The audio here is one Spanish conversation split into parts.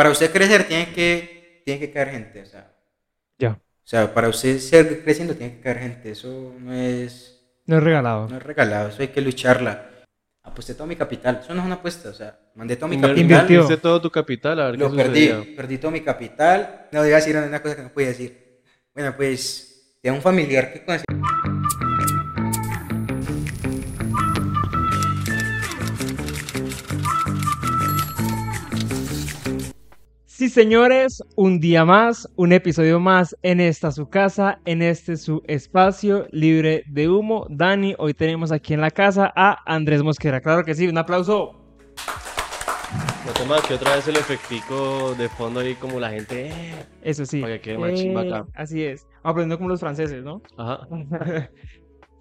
para usted crecer tiene que, tiene que caer gente, o sea. Ya. O sea, para usted ser creciendo tiene que caer gente, eso no es, No es regalado. no es regalado, eso hay que lucharla. Aposté todo mi capital, eso no es una apuesta, o sea, mandé todo mi capital, Invirtió. Todo tu capital, a ver lo qué perdí, perdí todo mi capital, no iba a decir una cosa que no podía decir. Bueno, pues, de un familiar que conocí. Sí, señores, un día más, un episodio más en esta su casa, en este su espacio libre de humo. Dani, hoy tenemos aquí en la casa a Andrés Mosquera. Claro que sí, un aplauso. No toma que otra vez el efectico de fondo ahí como la gente. eh. Eso sí. Para que quede más chimba acá. Así es. Aprendiendo como los franceses, ¿no? Ajá.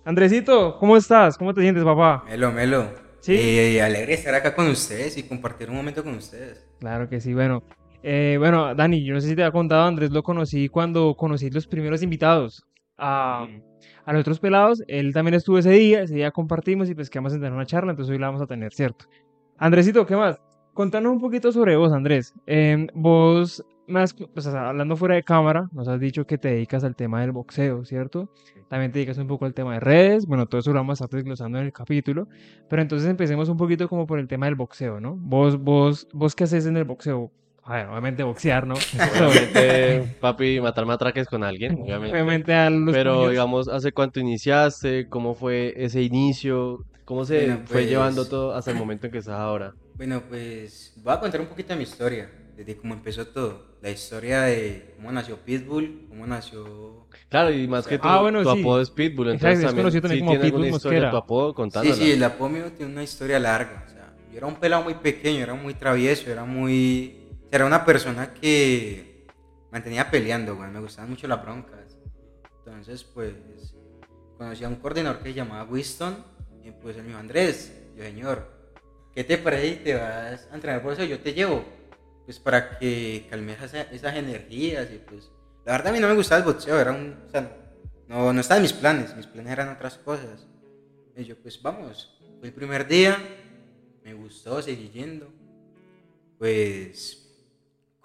Andresito, ¿cómo estás? ¿Cómo te sientes, papá? Melo, Melo. Sí. Eh, alegre estar acá con ustedes y compartir un momento con ustedes. Claro que sí, bueno. Eh, bueno, Dani, yo no sé si te había contado, Andrés lo conocí cuando conocí los primeros invitados a, a los otros pelados. Él también estuvo ese día, ese día compartimos y pues quedamos en tener una charla, entonces hoy la vamos a tener, ¿cierto? Andresito, ¿qué más? Contanos un poquito sobre vos, Andrés. Em, vos, más, pues, hablando fuera de cámara, nos has dicho que te dedicas al tema del boxeo, ¿cierto? También te dedicas un poco al tema de redes, bueno, todo eso lo vamos a estar desglosando en el capítulo, pero entonces empecemos un poquito como por el tema del boxeo, ¿no? Vos, vos, vos qué haces en el boxeo? A ver, obviamente boxear, ¿no? Obviamente, papi, matar matraques con alguien, obviamente. obviamente a los Pero digamos, ¿hace cuánto iniciaste? ¿Cómo fue ese inicio? ¿Cómo se Bueno, fue pues- llevando todo hasta el momento en que estás ahora? Bueno, pues voy a contar un poquito de mi historia, desde cómo empezó todo. La historia de cómo nació Pitbull, cómo nació... Claro, y más que tu, Ah, bueno, tu sí. apodo es Pitbull, entonces es también, conocido también sí como tiene alguna Pitbull historia Mosquera. tu apodo, Sí, contándola. sí, el apodo mío tiene una historia larga. O sea, yo era un pelado muy pequeño, era muy travieso, era muy... Era una persona que mantenía peleando, güey. Me gustaban mucho las broncas. Entonces, pues, conocí a un coordinador que se llamaba Winston. Y pues él me dijo, Andrés, yo, señor, ¿qué te parece te vas a entrenar por eso? Yo te llevo. Pues para que calmes esa- esas energías y pues... La verdad a mí no me gustaba el boxeo, era un... No, no estaba en mis planes, mis planes eran otras cosas. Y yo, pues vamos. Fue el primer día, me gustó, seguí yendo. Pues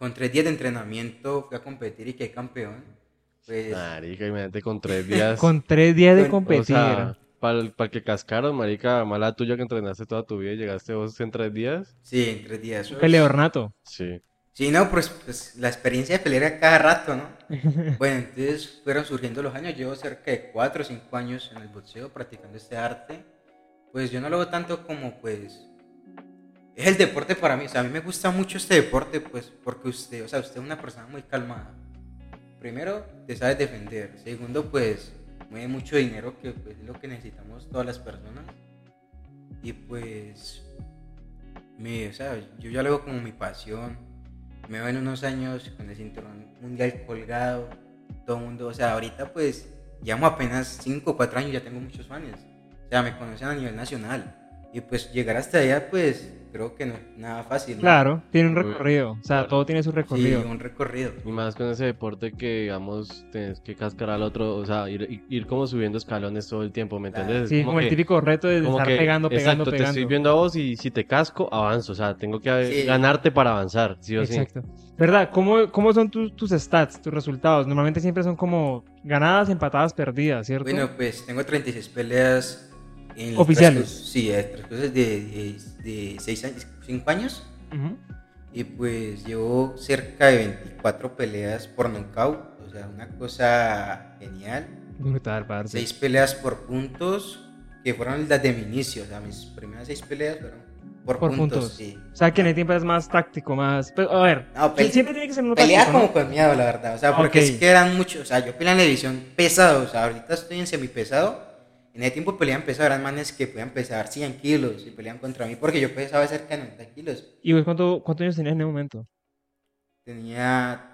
con tres días de entrenamiento fui a competir y quedé campeón. Pues Marica, imagínate con tres días. Con tres días de competir. O sea, para el, que cascaron, marica, mala tuya que entrenaste toda tu vida y llegaste vos en tres días. sí, en tres días. un peleador nato. Sí. Sí, no, pues, pues la experiencia de pelear a cada rato, ¿no? Bueno, entonces fueron surgiendo los años. Llevo cerca de cuatro o cinco años en el boxeo practicando este arte. Pues yo no lo veo tanto como, pues, es el deporte para mí. O sea, a mí me gusta mucho este deporte, pues, porque usted, o sea, usted es una persona muy calmada. Primero, te sabes defender. Segundo, pues, mueve mucho dinero, que pues, es lo que necesitamos todas las personas. Y pues, me, o sea, yo ya lo veo como mi pasión. Me veo en unos años con el cinturón mundial colgado. Todo el mundo, o sea, ahorita pues, llevamos apenas 5 o 4 años, ya tengo muchos fans. O sea, me conocen a nivel nacional. Y pues llegar hasta allá, pues, creo que no es nada fácil. ¿no? Claro, tiene un recorrido. O sea, claro. todo tiene su Sí, recorrido. un recorrido. Y más con ese deporte que, digamos, tienes que cascar al otro, o sea, ir, ir como subiendo escalones todo el tiempo, ¿me Claro. entiendes? Sí, Es como el que- típico reto de como estar que- pegando, pegando, exacto, te pegando. estoy viendo a vos y si te casco, avanzo, o sea, tengo que Sí. ganarte para avanzar, sí o sí. Exacto. ¿Verdad? ¿Cómo, cómo son tus, tus stats, tus resultados? Normalmente siempre son como ganadas, empatadas, perdidas, ¿cierto? Bueno, pues tengo 36 peleas. En Oficiales. Sí, en el transcurso de 6 años, 5 años. Ujú. Y pues llevo cerca de 24 peleas por nocaut. O sea, una cosa genial. Brutal, parce. 6 peleas por puntos, que fueron las de mi inicio. O sea, mis primeras 6 peleas fueron por, Por puntos. puntos. Sí. O sea, que en el tiempo es más táctico, más... pero, a ver, No, siempre tiene que ser uno Pelea como ¿no? con miedo, la verdad. O sea, porque Ok. es que eran muchos. O sea, yo peleé en la división pesado. O sea, ahorita estoy en semipesado. En ese tiempo peleaban pesado. Eran manes que podían pesar 100 kilos y peleaban contra mí porque yo pesaba cerca de 90 kilos. ¿Y vos cuánto, cuántos años tenías en ese momento? Tenía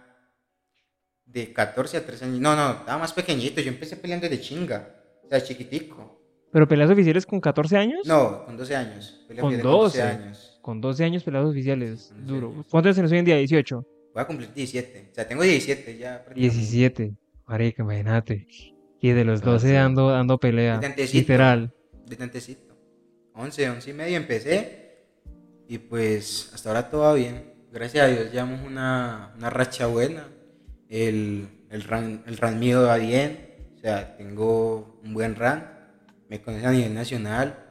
de 14 a 13 años. No, no, estaba más pequeñito. Yo empecé peleando de chinga. O sea, chiquitico. ¿Pero peleas oficiales con 14 años? No, con 12 años. Peleé Con de 12. años. Con 12 años peleas oficiales. 12 Duro. años. ¿Cuántos años hoy en día? 18. Voy a cumplir 17. O sea, tengo 17 ya. prácticamente. 17. Marica, imagínate. Y de los Ah, 12 sí. dando, dando pelea. De tantecito. Literal. de tantecito. 11, 11 y medio empecé. Y pues hasta ahora todo va bien. gracias a Dios llevamos una, una racha buena. El, el, ran, el ran mío va bien. O sea, tengo un buen ran. Me conocen a nivel nacional.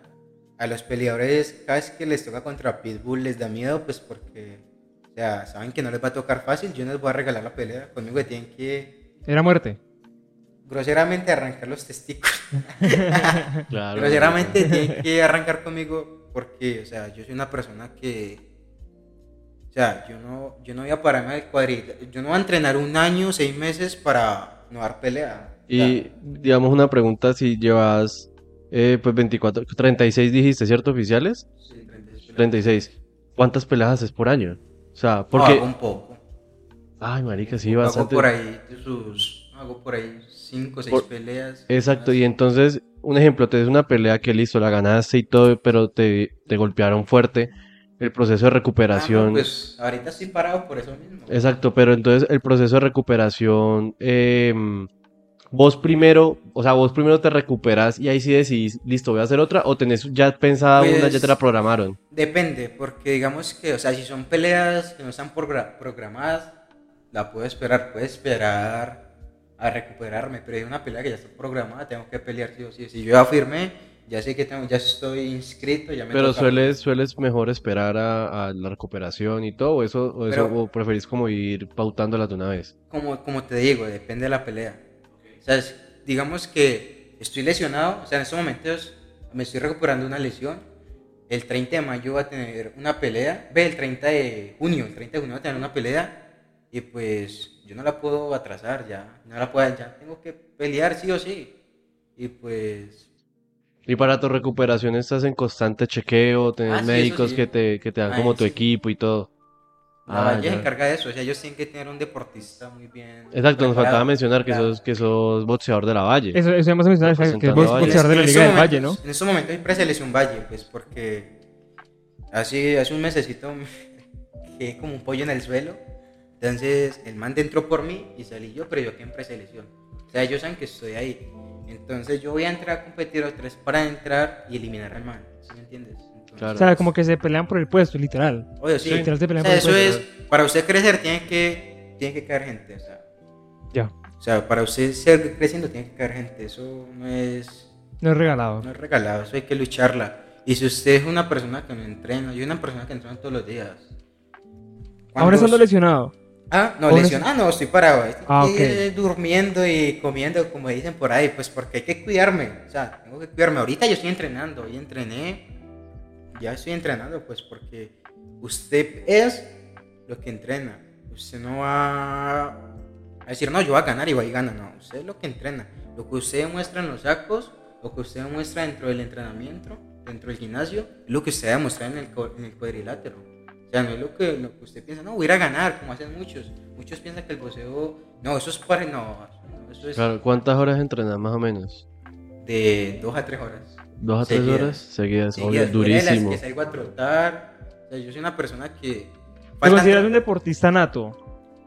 A los peleadores, cada vez que les toca contra Pitbull, les da miedo, pues porque, o sea, saben que no les va a tocar fácil. Yo no les voy a regalar la pelea. Conmigo tienen que, Era muerte. Groseramente, arrancar los testículos. Claro. Groseramente tienen que arrancar conmigo porque, o sea, yo soy una persona que, o sea, yo no, yo no voy a pararme al cuadrito, yo no voy a entrenar un año, seis meses para no dar pelea. Y digamos una pregunta si llevas eh, pues 24, 36 dijiste, ¿cierto? Oficiales. sí, 36 peleas. 36. ¿Cuántas peleas haces por año? O sea, No, porque... hago un poco. Ay, marica, sí, hago bastante. por ahí sus, hago por ahí cinco, seis Por- peleas. Exacto, y entonces, un ejemplo, te des una pelea que listo, la ganaste y todo, pero te, te golpearon fuerte. El proceso de Ah, no, recuperación. pues ahorita estoy parado por eso mismo. Exacto, pero entonces el proceso de recuperación, em, vos primero, o sea, vos primero te recuperas y ahí sí decidís, listo, voy a hacer otra, o tenés ya pensada una, ya Pues- te la programaron. Depende, porque digamos que, o sea, si son peleas que no están progra- programadas, la puedo esperar, puedo esperar a recuperarme, pero hay una pelea que ya está programada, tengo que pelear sí o sí. Si yo ya firmé, ya sé que tengo, ya estoy inscrito, ya me Pero toca. sueles, sueles mejor esperar a, a la recuperación y todo, o eso, o eso, Pero- o preferís como ir pautándola de una vez. Como, como te digo, depende de la pelea. O sea, es- digamos que estoy lesionado, o sea, en estos momentos me estoy recuperando una lesión. El 30 de mayo va a tener una pelea, ve, el 30 de junio, el 30 de junio va a tener una pelea y pues yo no la puedo atrasar ya, no la puedo, ya tengo que pelear sí o sí. Y pues Y para tu recuperación estás en constante chequeo, tenés Ah, sí, médicos sí. que te, que te dan Ah, como tu sí. equipo y todo. la Ah, Valle se encarga de eso, o sea, ellos tienen que tener un deportista muy bien. Exacto, nos faltaba mencionar que Claro. sos, que sos boxeador de la Valle. Eso, eso hemos mencionado, que es a Valle. boxeador de la Liga del Valle, ¿no? En estos momentos hay preselección Valle, pues porque hace, hace un mesecito me quedé como un pollo en el suelo. Entonces el man entró por mí y salí yo, pero yo quedé en preselección. O sea, ellos saben que estoy ahí. Entonces yo voy a entrar a competir otra vez para entrar y eliminar al man. ¿Sí me entiendes? Entonces, Claro. O sea, como que se pelean por el puesto, literal. Obvio, sí. Sí. Literal se O pelean sea, por el eso puesto. es, para usted crecer tiene que, tiene que caer gente. O sea, Ya, o sea, para usted ser creciendo tiene que caer gente. Eso no es, no es regalado. No es regalado, eso hay que lucharla. Y si usted es una persona que no entrena, yo soy una persona que entrena todos los días. Ahora estando lesionado. Ah, no, lesionado, no, estoy parado. Estoy Ah, durmiendo y comiendo, como dicen por ahí, pues porque hay que cuidarme. O sea, tengo que cuidarme. Ahorita yo estoy entrenando, hoy entrené, ya estoy entrenando, pues porque usted es lo que entrena. Usted no va a decir, no, yo voy a ganar y va y gana. No, usted es lo que entrena. Lo que usted demuestra en los sacos, lo que usted demuestra dentro del entrenamiento, dentro del gimnasio, es lo que usted demuestra en el, en el cuadrilátero. O sea, no es lo que, lo que usted piensa, no, voy a ir a ganar, como hacen muchos. Muchos piensan que el boxeo, no, eso es para, no, eso es Claro, ¿cuántas horas entrenas más o menos? de dos a tres horas. ¿Dos a tres Seguidas. horas? Seguidas, Sí, obvio, de las durísimo. que salgo a trotar. O sea, yo soy una persona que... ¿Te consideras un deportista nato?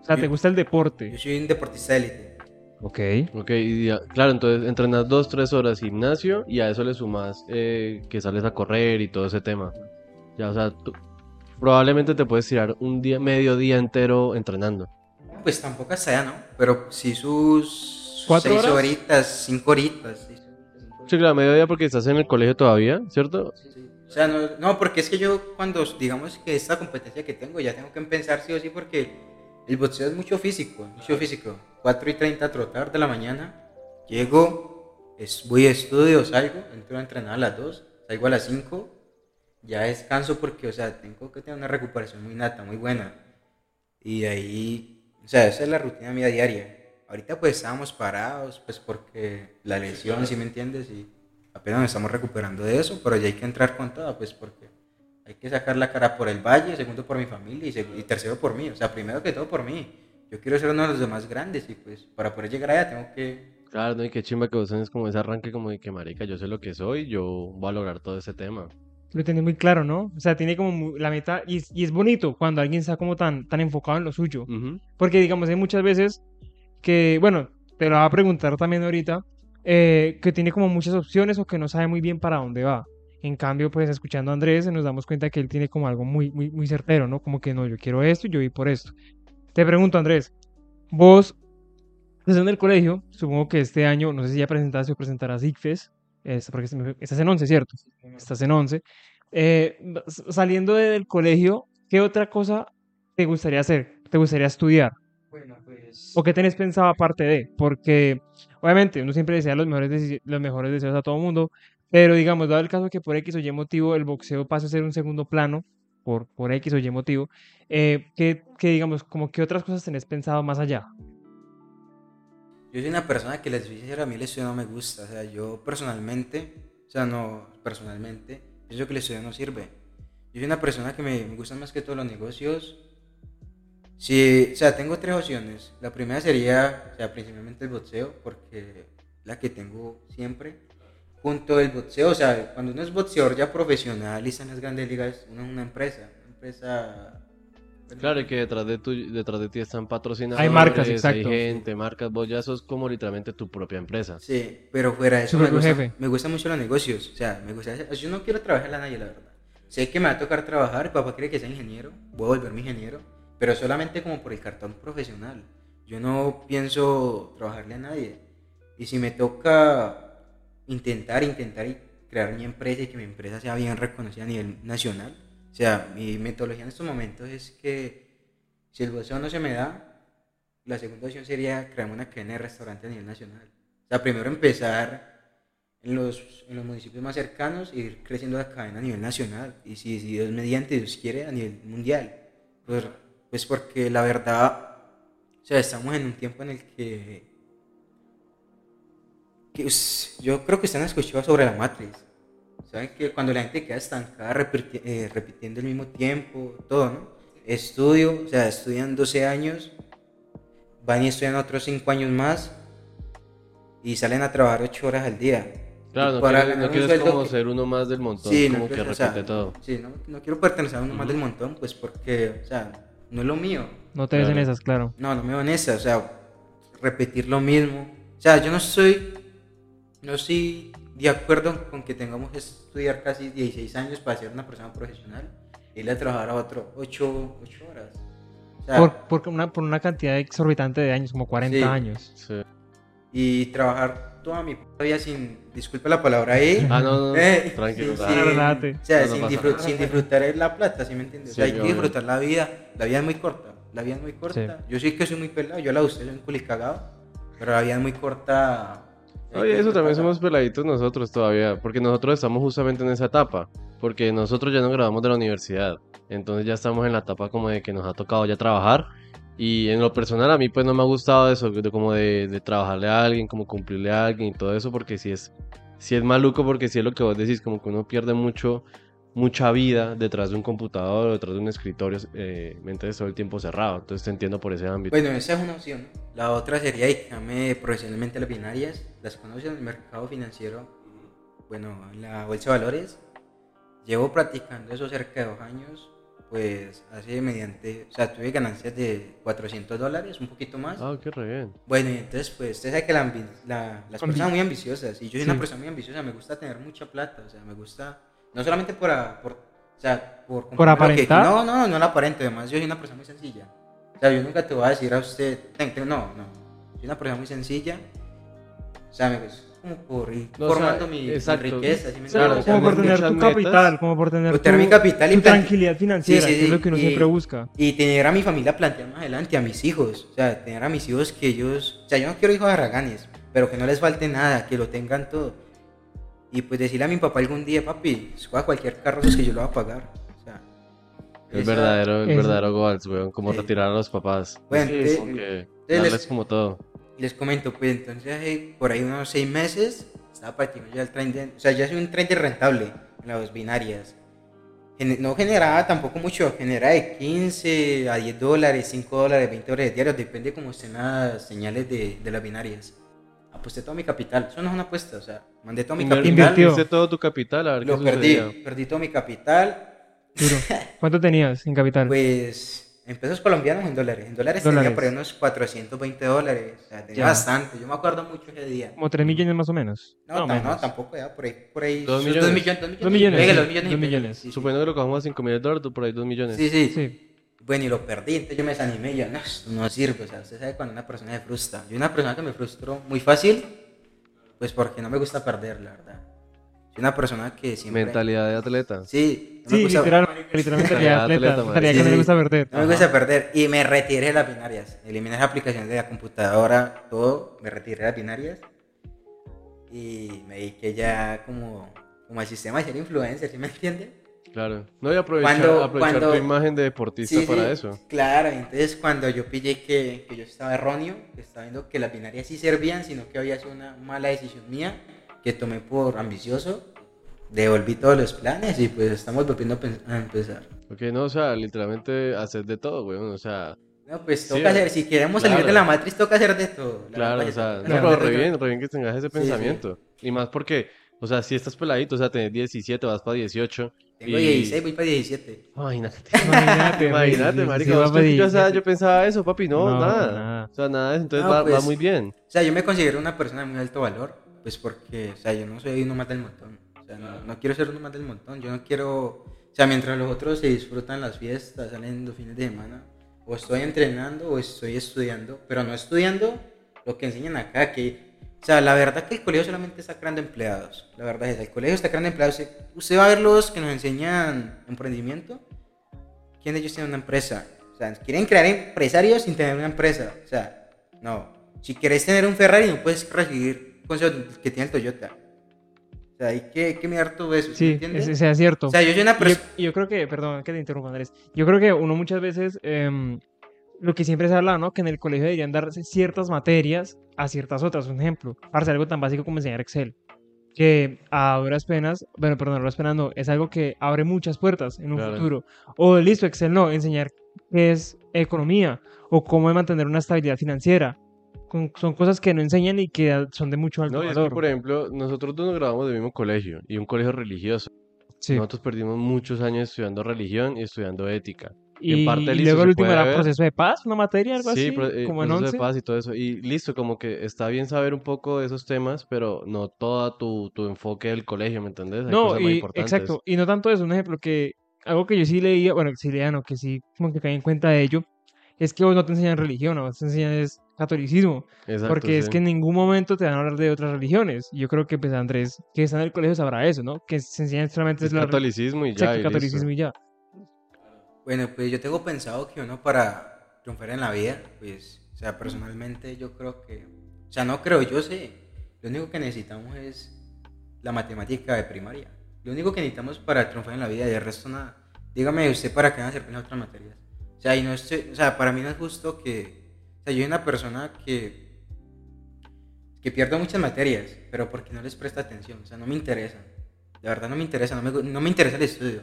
O sea, ¿te Yo- gusta el Yo deporte? soy un deportista de élite. Ok. Ok, y ya- claro, entonces entrenas dos, tres horas gimnasio y a eso le sumas eh, que sales a correr y todo ese tema. Ya, o sea, tú probablemente te puedes tirar un día, medio día entero entrenando. Pues tampoco hasta allá, ¿no? Pero sí sus ¿Cuatro seis horas? horitas, cinco horitas. seis horitas, cinco horitas. Sí, claro, medio día porque estás en el colegio todavía, ¿cierto? Sí, sí. O sea, no, no, porque es que yo cuando digamos que esta competencia que tengo ya tengo que empezar sí o sí porque el boxeo es mucho físico, mucho físico. 4 y 30 a trotar de la mañana, llego, es, voy a estudio, salgo, entro a entrenar a las 2, salgo a las 5, ya descanso porque, o sea, tengo que tener una recuperación muy nata, muy buena. Y ahí, o sea, esa es la rutina mía diaria. Ahorita pues estábamos parados, pues porque la lesión, si me entiendes? Y apenas nos estamos recuperando de eso, pero ya hay que entrar con todo, pues porque hay que sacar la cara por el valle, segundo por mi familia y, y tercero por mí, o sea, primero que todo por mí. Yo quiero ser uno de los demás grandes y pues para poder llegar allá tengo que... Claro, no, y qué chimba que vos tenés como ese arranque como de que marica, yo sé lo que soy, yo voy a lograr todo ese tema. Lo tenés muy claro, ¿no? O sea, tiene como la meta. Y, es- y es bonito cuando alguien está como tan, tan enfocado en lo suyo. Ujú. Porque, digamos, hay muchas veces que, bueno, te lo voy a preguntar también ahorita, eh, que tiene como muchas opciones o que no sabe muy bien para dónde va. En cambio, pues escuchando a Andrés nos damos cuenta que él tiene como algo muy, muy, muy certero, ¿no? Como que no, yo quiero esto y yo voy por esto. Te pregunto, Andrés, vos, desde en el colegio, supongo que este año, no sé si ya presentaste o presentarás ICFES, es, porque estás en 11, ¿cierto? Estás en 11. Eh, saliendo del colegio, ¿qué otra cosa te gustaría hacer? ¿Te gustaría estudiar? Bueno, pues... ¿O qué tenés pensado aparte de? Porque, obviamente, uno siempre desea los mejores, los mejores deseos a todo el mundo, pero digamos, dado el caso que por X o Y motivo el boxeo pasa a ser un segundo plano, por, por X o Y motivo, eh, ¿qué, digamos, como qué otras cosas tenés pensado más allá? Yo soy una persona que les dice a mí el estudio no me gusta, o sea, yo personalmente, o sea, no, personalmente, pienso que el estudio no sirve. Yo soy una persona que me, me gustan más que todos los negocios. Sí, o sea, tengo tres opciones. La primera sería, o sea, principalmente el boxeo, porque la que tengo siempre. Junto al boxeo, o sea, cuando uno es boxeador ya profesional y está en las grandes ligas, uno es una empresa, una empresa Claro, y que detrás de, tu, detrás de ti están patrocinadores, hay marcas, exacto. hay gente, marcas, vos ya sos como literalmente tu propia empresa. Sí, pero fuera de eso me gusta, me gusta, mucho los negocios, o sea, me gusta, yo no quiero trabajar a nadie, la verdad. Sé que me va a tocar trabajar, papá quiere que sea ingeniero, voy a volverme ingeniero, pero solamente como por el cartón profesional. Yo no pienso trabajarle a nadie. Y si me toca intentar, intentar y crear mi empresa y que mi empresa sea bien reconocida a nivel nacional, o sea, mi metodología en estos momentos es que si el bolseo no se me da, la segunda opción sería crear una cadena de restaurante a nivel nacional. O sea, primero empezar en los, en los municipios más cercanos y ir creciendo la cadena a nivel nacional. Y si, si Dios mediante, Dios quiere, a nivel mundial. Pues, pues porque la verdad, o sea, estamos en un tiempo en el que, que yo creo que están escuchando sobre la matriz. Saben que cuando la gente queda estancada eh, repitiendo el mismo tiempo, todo, ¿no? Estudio, o sea, estudian 12 años, van y estudian otros 5 años más y salen a trabajar 8 horas al día. Claro, no, quieres, como ser uno más del montón, sí, como que repite todo. Sí, no, no, quiero pertenecer a uno más del montón, pues porque, o sea, no es lo mío. No te ves en esas, claro. No, no me veo en esas, o sea, repetir lo mismo. O sea, yo no soy, no soy de acuerdo con que tengamos estudiar casi 16 años para ser una persona profesional y irle a trabajar a otro 8, 8 horas. por, una, por una cantidad exorbitante de años, como 40 años. Sí. Y trabajar toda mi vida sin, disculpe la palabra ahí. Ah, no, no, eh, tranquilo. Sí, o sea, sin, sin, disfrutar la plata, ¿sí me entiendes? o sea, hay que disfrutar la vida. La vida es muy corta. La vida es muy corta. Yo sí que soy muy pelado, yo la usé, soy un culicagado, pero la vida es muy corta Oye, eso también somos peladitos nosotros todavía, porque nosotros estamos justamente en esa etapa, porque nosotros ya no grabamos de la universidad, entonces ya estamos en la etapa como de que nos ha tocado ya trabajar, y en lo personal a mí pues no me ha gustado eso, de como de, de trabajarle a alguien, como cumplirle a alguien y todo eso, porque si es, si es maluco, porque si es lo que vos decís, como que uno pierde mucho mucha vida detrás de un computador o detrás de un escritorio, eh, mientras todo el tiempo cerrado. Entonces te entiendo por ese ámbito. Bueno, esa es una opción. La otra sería dedicarme profesionalmente a las binarias. Las conozco en el mercado financiero, bueno, en la bolsa de valores. Llevo practicando eso cerca de dos años. Pues hace mediante, o sea, tuve ganancias de 400 dólares, un poquito más. Ah, qué re bien. Bueno, y entonces, pues, usted sabe que la, las personas son muy ambiciosas. Y yo soy una persona muy ambiciosa, me gusta tener mucha plata, o sea, me gusta no solamente por, por, o sea, por, ¿Por aparentar. no, no, no la aparento. Además, yo soy una persona muy sencilla. O sea, yo nunca te voy a decir a usted, no, no. Soy una persona muy sencilla. O sea, me, pues, como por ir formando mi, riqueza. como por tener tu capital, como por tener, tu, mi capital y tranquilidad financiera, que es lo que uno siempre busca. Y tener a mi familia planteada más adelante, a mis hijos. O sea, tener a mis hijos que ellos. O sea, yo no quiero hijos de raganes, pero que no les falte nada, que lo tengan todo. Y pues decirle a mi papá algún día, papi, escoja cualquier carro, es que yo lo voy a pagar. O sea, el verdadero, el verdadero goals, weón, como retirar a los papás. Bueno, sí, darles como todo. Les comento, pues entonces eh, por ahí unos seis meses estaba practicando ya el tren o sea, ya soy un tren rentable en las binarias. No generaba tampoco mucho, generaba de 15 a 10 dólares, 5 dólares, 20 dólares diarios, depende cómo estén las señales de, de las binarias aposté todo mi capital. Eso no es una apuesta, o sea, mandé todo mi capital. Invirtió todo tu capital, a ver Lo perdí, perdí todo mi capital. ¿Cuánto tenías en capital? Pues en pesos colombianos en dólares. En dólares, Dólares. tenía por ahí unos 420 dólares. O sea, tenía Ya. bastante. Yo me acuerdo mucho ese día. Como 3 millones más o menos. No, tam- menos. no, tampoco, ya, por ahí. Por ahí Dos sus millones. Dos millones. Dos millones. Dos millones, Venga, sí, dos millones. Sí, sí. Suponiendo que lo cogamos a 5 mil dólares, por ahí 2 millones. Sí, sí. Sí. Bueno, y lo perdí, entonces yo me desanimé y yo, no, esto no sirve, o sea, usted sabe cuando una persona se frustra. Yo una persona que me frustró muy fácil, pues porque no me gusta perder, la verdad. Soy una persona que siempre... Mentalidad de atleta. Sí, no me Sí, gusta, literal, literalmente ya atleta, atleta, mentalidad madre. que no Sí, sí. gusta perder. no me gusta perder. Y me retiré de las binarias. Eliminé las aplicaciones de la computadora, todo, me retiré de las binarias. Y me dediqué ya como, como al sistema de ser influencer, ¿sí me entiende? Claro. No, y aprovechar, Cuando- aprovechar cuando- tu imagen de deportista Sí, para sí, eso. Claro, entonces cuando yo pillé que, que yo estaba erróneo, que estaba viendo que las binarias sí servían, sino que había sido una mala decisión mía, que tomé por ambicioso, devolví todos los planes y pues estamos volviendo a empezar. Ok, no, o sea, literalmente hacer de todo, güey. O sea, No, pues Sí, toca hacer, si queremos salir claro. de la matriz, toca hacer de todo. La claro, o sea, no, pero re bien, re bien que tengas ese Sí, sí. pensamiento. Y más porque, o sea, si estás peladito, o sea, tenés 17, vas para 18. Tengo y- 16, voy para 17. Imagínate. Imagínate, Imagínate, marica. sí, yo, o sea, 17. yo pensaba eso, papi. No, No, nada. nada. O sea, nada de eso. Entonces No, va, va pues, muy bien. O sea, yo me considero una persona de muy alto valor, pues porque, o sea, yo no soy uno más del montón. O sea, no, no quiero ser uno más del montón. Yo no quiero, o sea, mientras los otros se disfrutan las fiestas, salen los fines de semana, o estoy entrenando o estoy estudiando, pero no estudiando lo que enseñan acá, que, o sea, la verdad que el colegio solamente está creando empleados. La verdad es, el colegio está creando empleados. Usted- va a ver los que nos enseñan emprendimiento. ¿Quién de ellos tiene una empresa? O sea, quieren crear empresarios sin tener una empresa. O sea, no. Si quieres tener un Ferrari, no puedes recibir consejos que tiene el Toyota. O sea, hay que, que mirar todo eso. ¿sí entiendes? ese sea cierto. O sea, yo soy una yo, persona. y yo creo que, perdón que te interrumpa Andrés, yo creo que uno muchas veces, em, lo que siempre se habla, ¿no? Que en el colegio deberían darse ciertas materias a ciertas otras. Un ejemplo, para hacer algo tan básico como enseñar Excel. Que a duras penas, bueno, perdón, a duras penas no, es algo que abre muchas puertas en un Claro. futuro. O listo, Excel no, enseñar qué es economía o cómo mantener una estabilidad financiera. Con- son cosas que no enseñan y que son de mucho alto No, y es que, valor. por ejemplo, nosotros dos nos graduamos del mismo colegio y un colegio religioso. Sí. Nosotros perdimos muchos años estudiando religión y estudiando ética. Y Y, parte y listo, luego se el último era ver. proceso de paz, una materia, algo Sí, así, pro- eh, como en proceso 11. de paz y todo eso. Y listo, como que está bien saber un poco de esos temas, pero no todo tu, tu enfoque del colegio, ¿me entendés? Hay No, cosas más y, importantes. exacto, y no tanto eso, un ejemplo que algo que yo sí leía, bueno, que sí leía, no, que sí como que caí en cuenta de ello, es que vos no te enseñan religión, vos te enseñan es catolicismo, Exacto, porque es sí. que en ningún momento te van a hablar de otras religiones. Y Yo creo que pues Andrés, que está en el colegio, sabrá eso, ¿no? Que se enseñan solamente Es la catolicismo y ya, y catolicismo y ya. Bueno, pues yo tengo pensado que uno para triunfar en la vida, pues, o sea, personalmente yo creo que, o sea, no creo, yo sé, lo único que necesitamos es la matemática de primaria. Lo único que necesitamos para triunfar en la vida y el resto nada. Dígame usted para qué van a servir las otras materias. O sea, y no estoy, o sea, para mí no es justo que, o sea, yo soy una persona que, que pierdo muchas materias, pero porque no les presta atención, o sea, no me interesan. De verdad no me interesa, no me, no me interesa el estudio.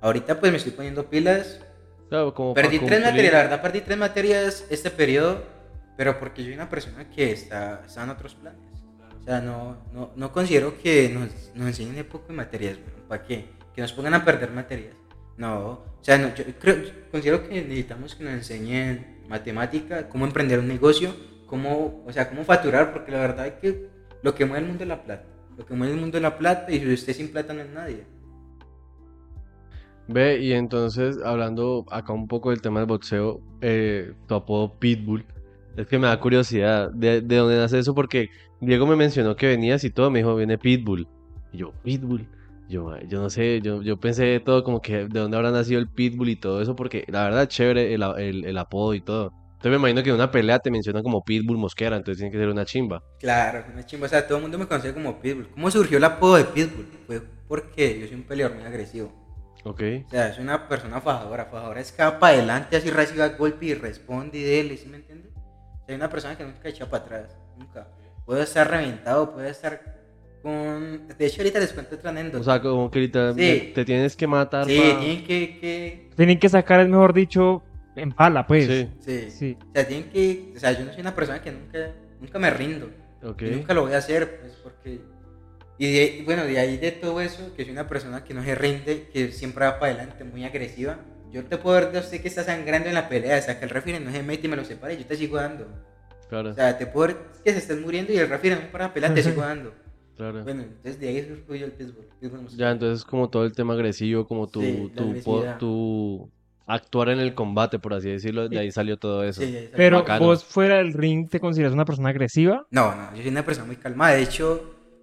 Ahorita pues me estoy poniendo pilas. Claro, como Perdí tres materias, la verdad perdí tres materias este periodo, pero porque yo soy una persona que está, está en otros planes. O sea, no, no, no considero que nos, nos enseñen de poco de materias, ¿para qué? Que nos pongan a perder materias. No, o sea, no, yo creo, considero que necesitamos que nos enseñen matemática, cómo emprender un negocio, cómo, o sea, cómo facturar, porque la verdad es que lo que mueve el mundo es la plata. Lo que mueve el mundo es la plata y si usted sin plata no es nadie. Ve, y entonces, hablando acá un poco del tema del boxeo, eh, tu apodo Pitbull, es que me da curiosidad de, de dónde nace eso, porque Diego me mencionó que venías y todo, me dijo, viene Pitbull. Y yo, Pitbull. Yo, "Ay, yo no sé, yo, yo pensé todo como que de dónde habrá nacido el Pitbull y todo eso, porque la verdad chévere el, el, el apodo y todo. Entonces me imagino que en una pelea te mencionan como Pitbull Mosquera, entonces tiene que ser una chimba. Claro, una chimba. O sea, todo el mundo me conoce como Pitbull. ¿Cómo surgió el apodo de Pitbull? Fue porque yo soy un peleador muy agresivo. ¿Ok? O sea, soy una persona fajadora. Fajadora es que va para adelante, así recibe golpe y responde y dele, ¿sí me entiendes? Soy una persona que nunca echa para atrás. Nunca. Puedo estar reventado, puedo estar con. De hecho, ahorita les cuento otra anécdota. O sea, como que literalmente Sí. te tienes que matar sí, pa- tienen que, que. Tienen que sacar, el mejor dicho, en pala, pues. Sí, Sí. Sí. O sea, tienen que. O sea, yo no soy una persona que nunca, nunca me rindo. ok. Y nunca lo voy a hacer, pues porque... Y de- bueno, de ahí de todo eso, que soy una persona que no se rinde, que siempre va para adelante, muy agresiva, yo te puedo ver de usted que está sangrando en la pelea, o sea, que el refiere no se mete y me lo separa y yo te sigo dando. Claro, O sea, te puedo ver que se estén muriendo y el refiere no para pelear, te sigo dando. claro. Bueno, entonces de ahí surgió el mosquero. Ya, entonces como todo el tema agresivo, como tu, Sí, tu, tu actuar en el combate, por así decirlo, de ahí salió todo eso. Sí, salió. Pero Bacano. vos fuera del ring te consideras una persona agresiva. No, no, yo soy una persona muy calmada. De hecho,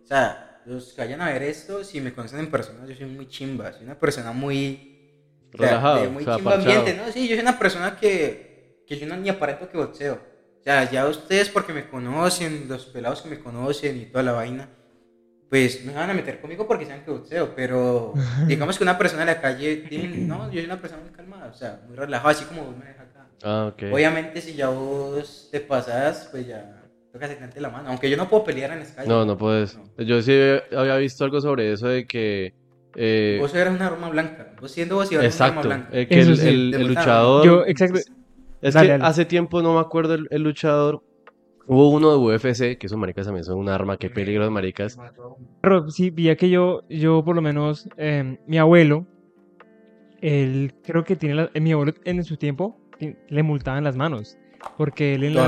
o sea, los que vayan a ver esto, si me conocen en persona, yo soy muy chimba. Soy una persona muy. o sea, Relajado, de muy o sea, chimba parchado. ambiente, ¿no? Sí, yo soy una persona que, que yo no ni aparento que boxeo. O sea, ya ustedes porque me conocen, los pelados que me conocen y toda la vaina, pues me van a meter conmigo porque saben que boxeo. Pero digamos que una persona en la calle, no, yo soy una persona muy calmada, o sea, muy relajada, así como vos me dejas acá. Ah, ok. Obviamente, si ya vos te pasas, pues ya toca sacarte la mano. Aunque yo no puedo pelear en calles. No, no puedes. No. Yo sí había visto algo sobre eso de que... eh, Vos eras una arma blanca. Vos siendo vos y eras una arma exacto, blanca. eh, que Eso el, sí, el- el luchador... Yo, exacto. Es Dale, que dale. hace tiempo, no me acuerdo el, el luchador, hubo uno de UFC, que esos maricas también son un arma, qué peligro de maricas. Pero sí, vi que yo, yo por lo menos, eh, mi abuelo, él creo que tiene, la- eh, mi abuelo en su tiempo ti- le multaban las manos. Porque él en las...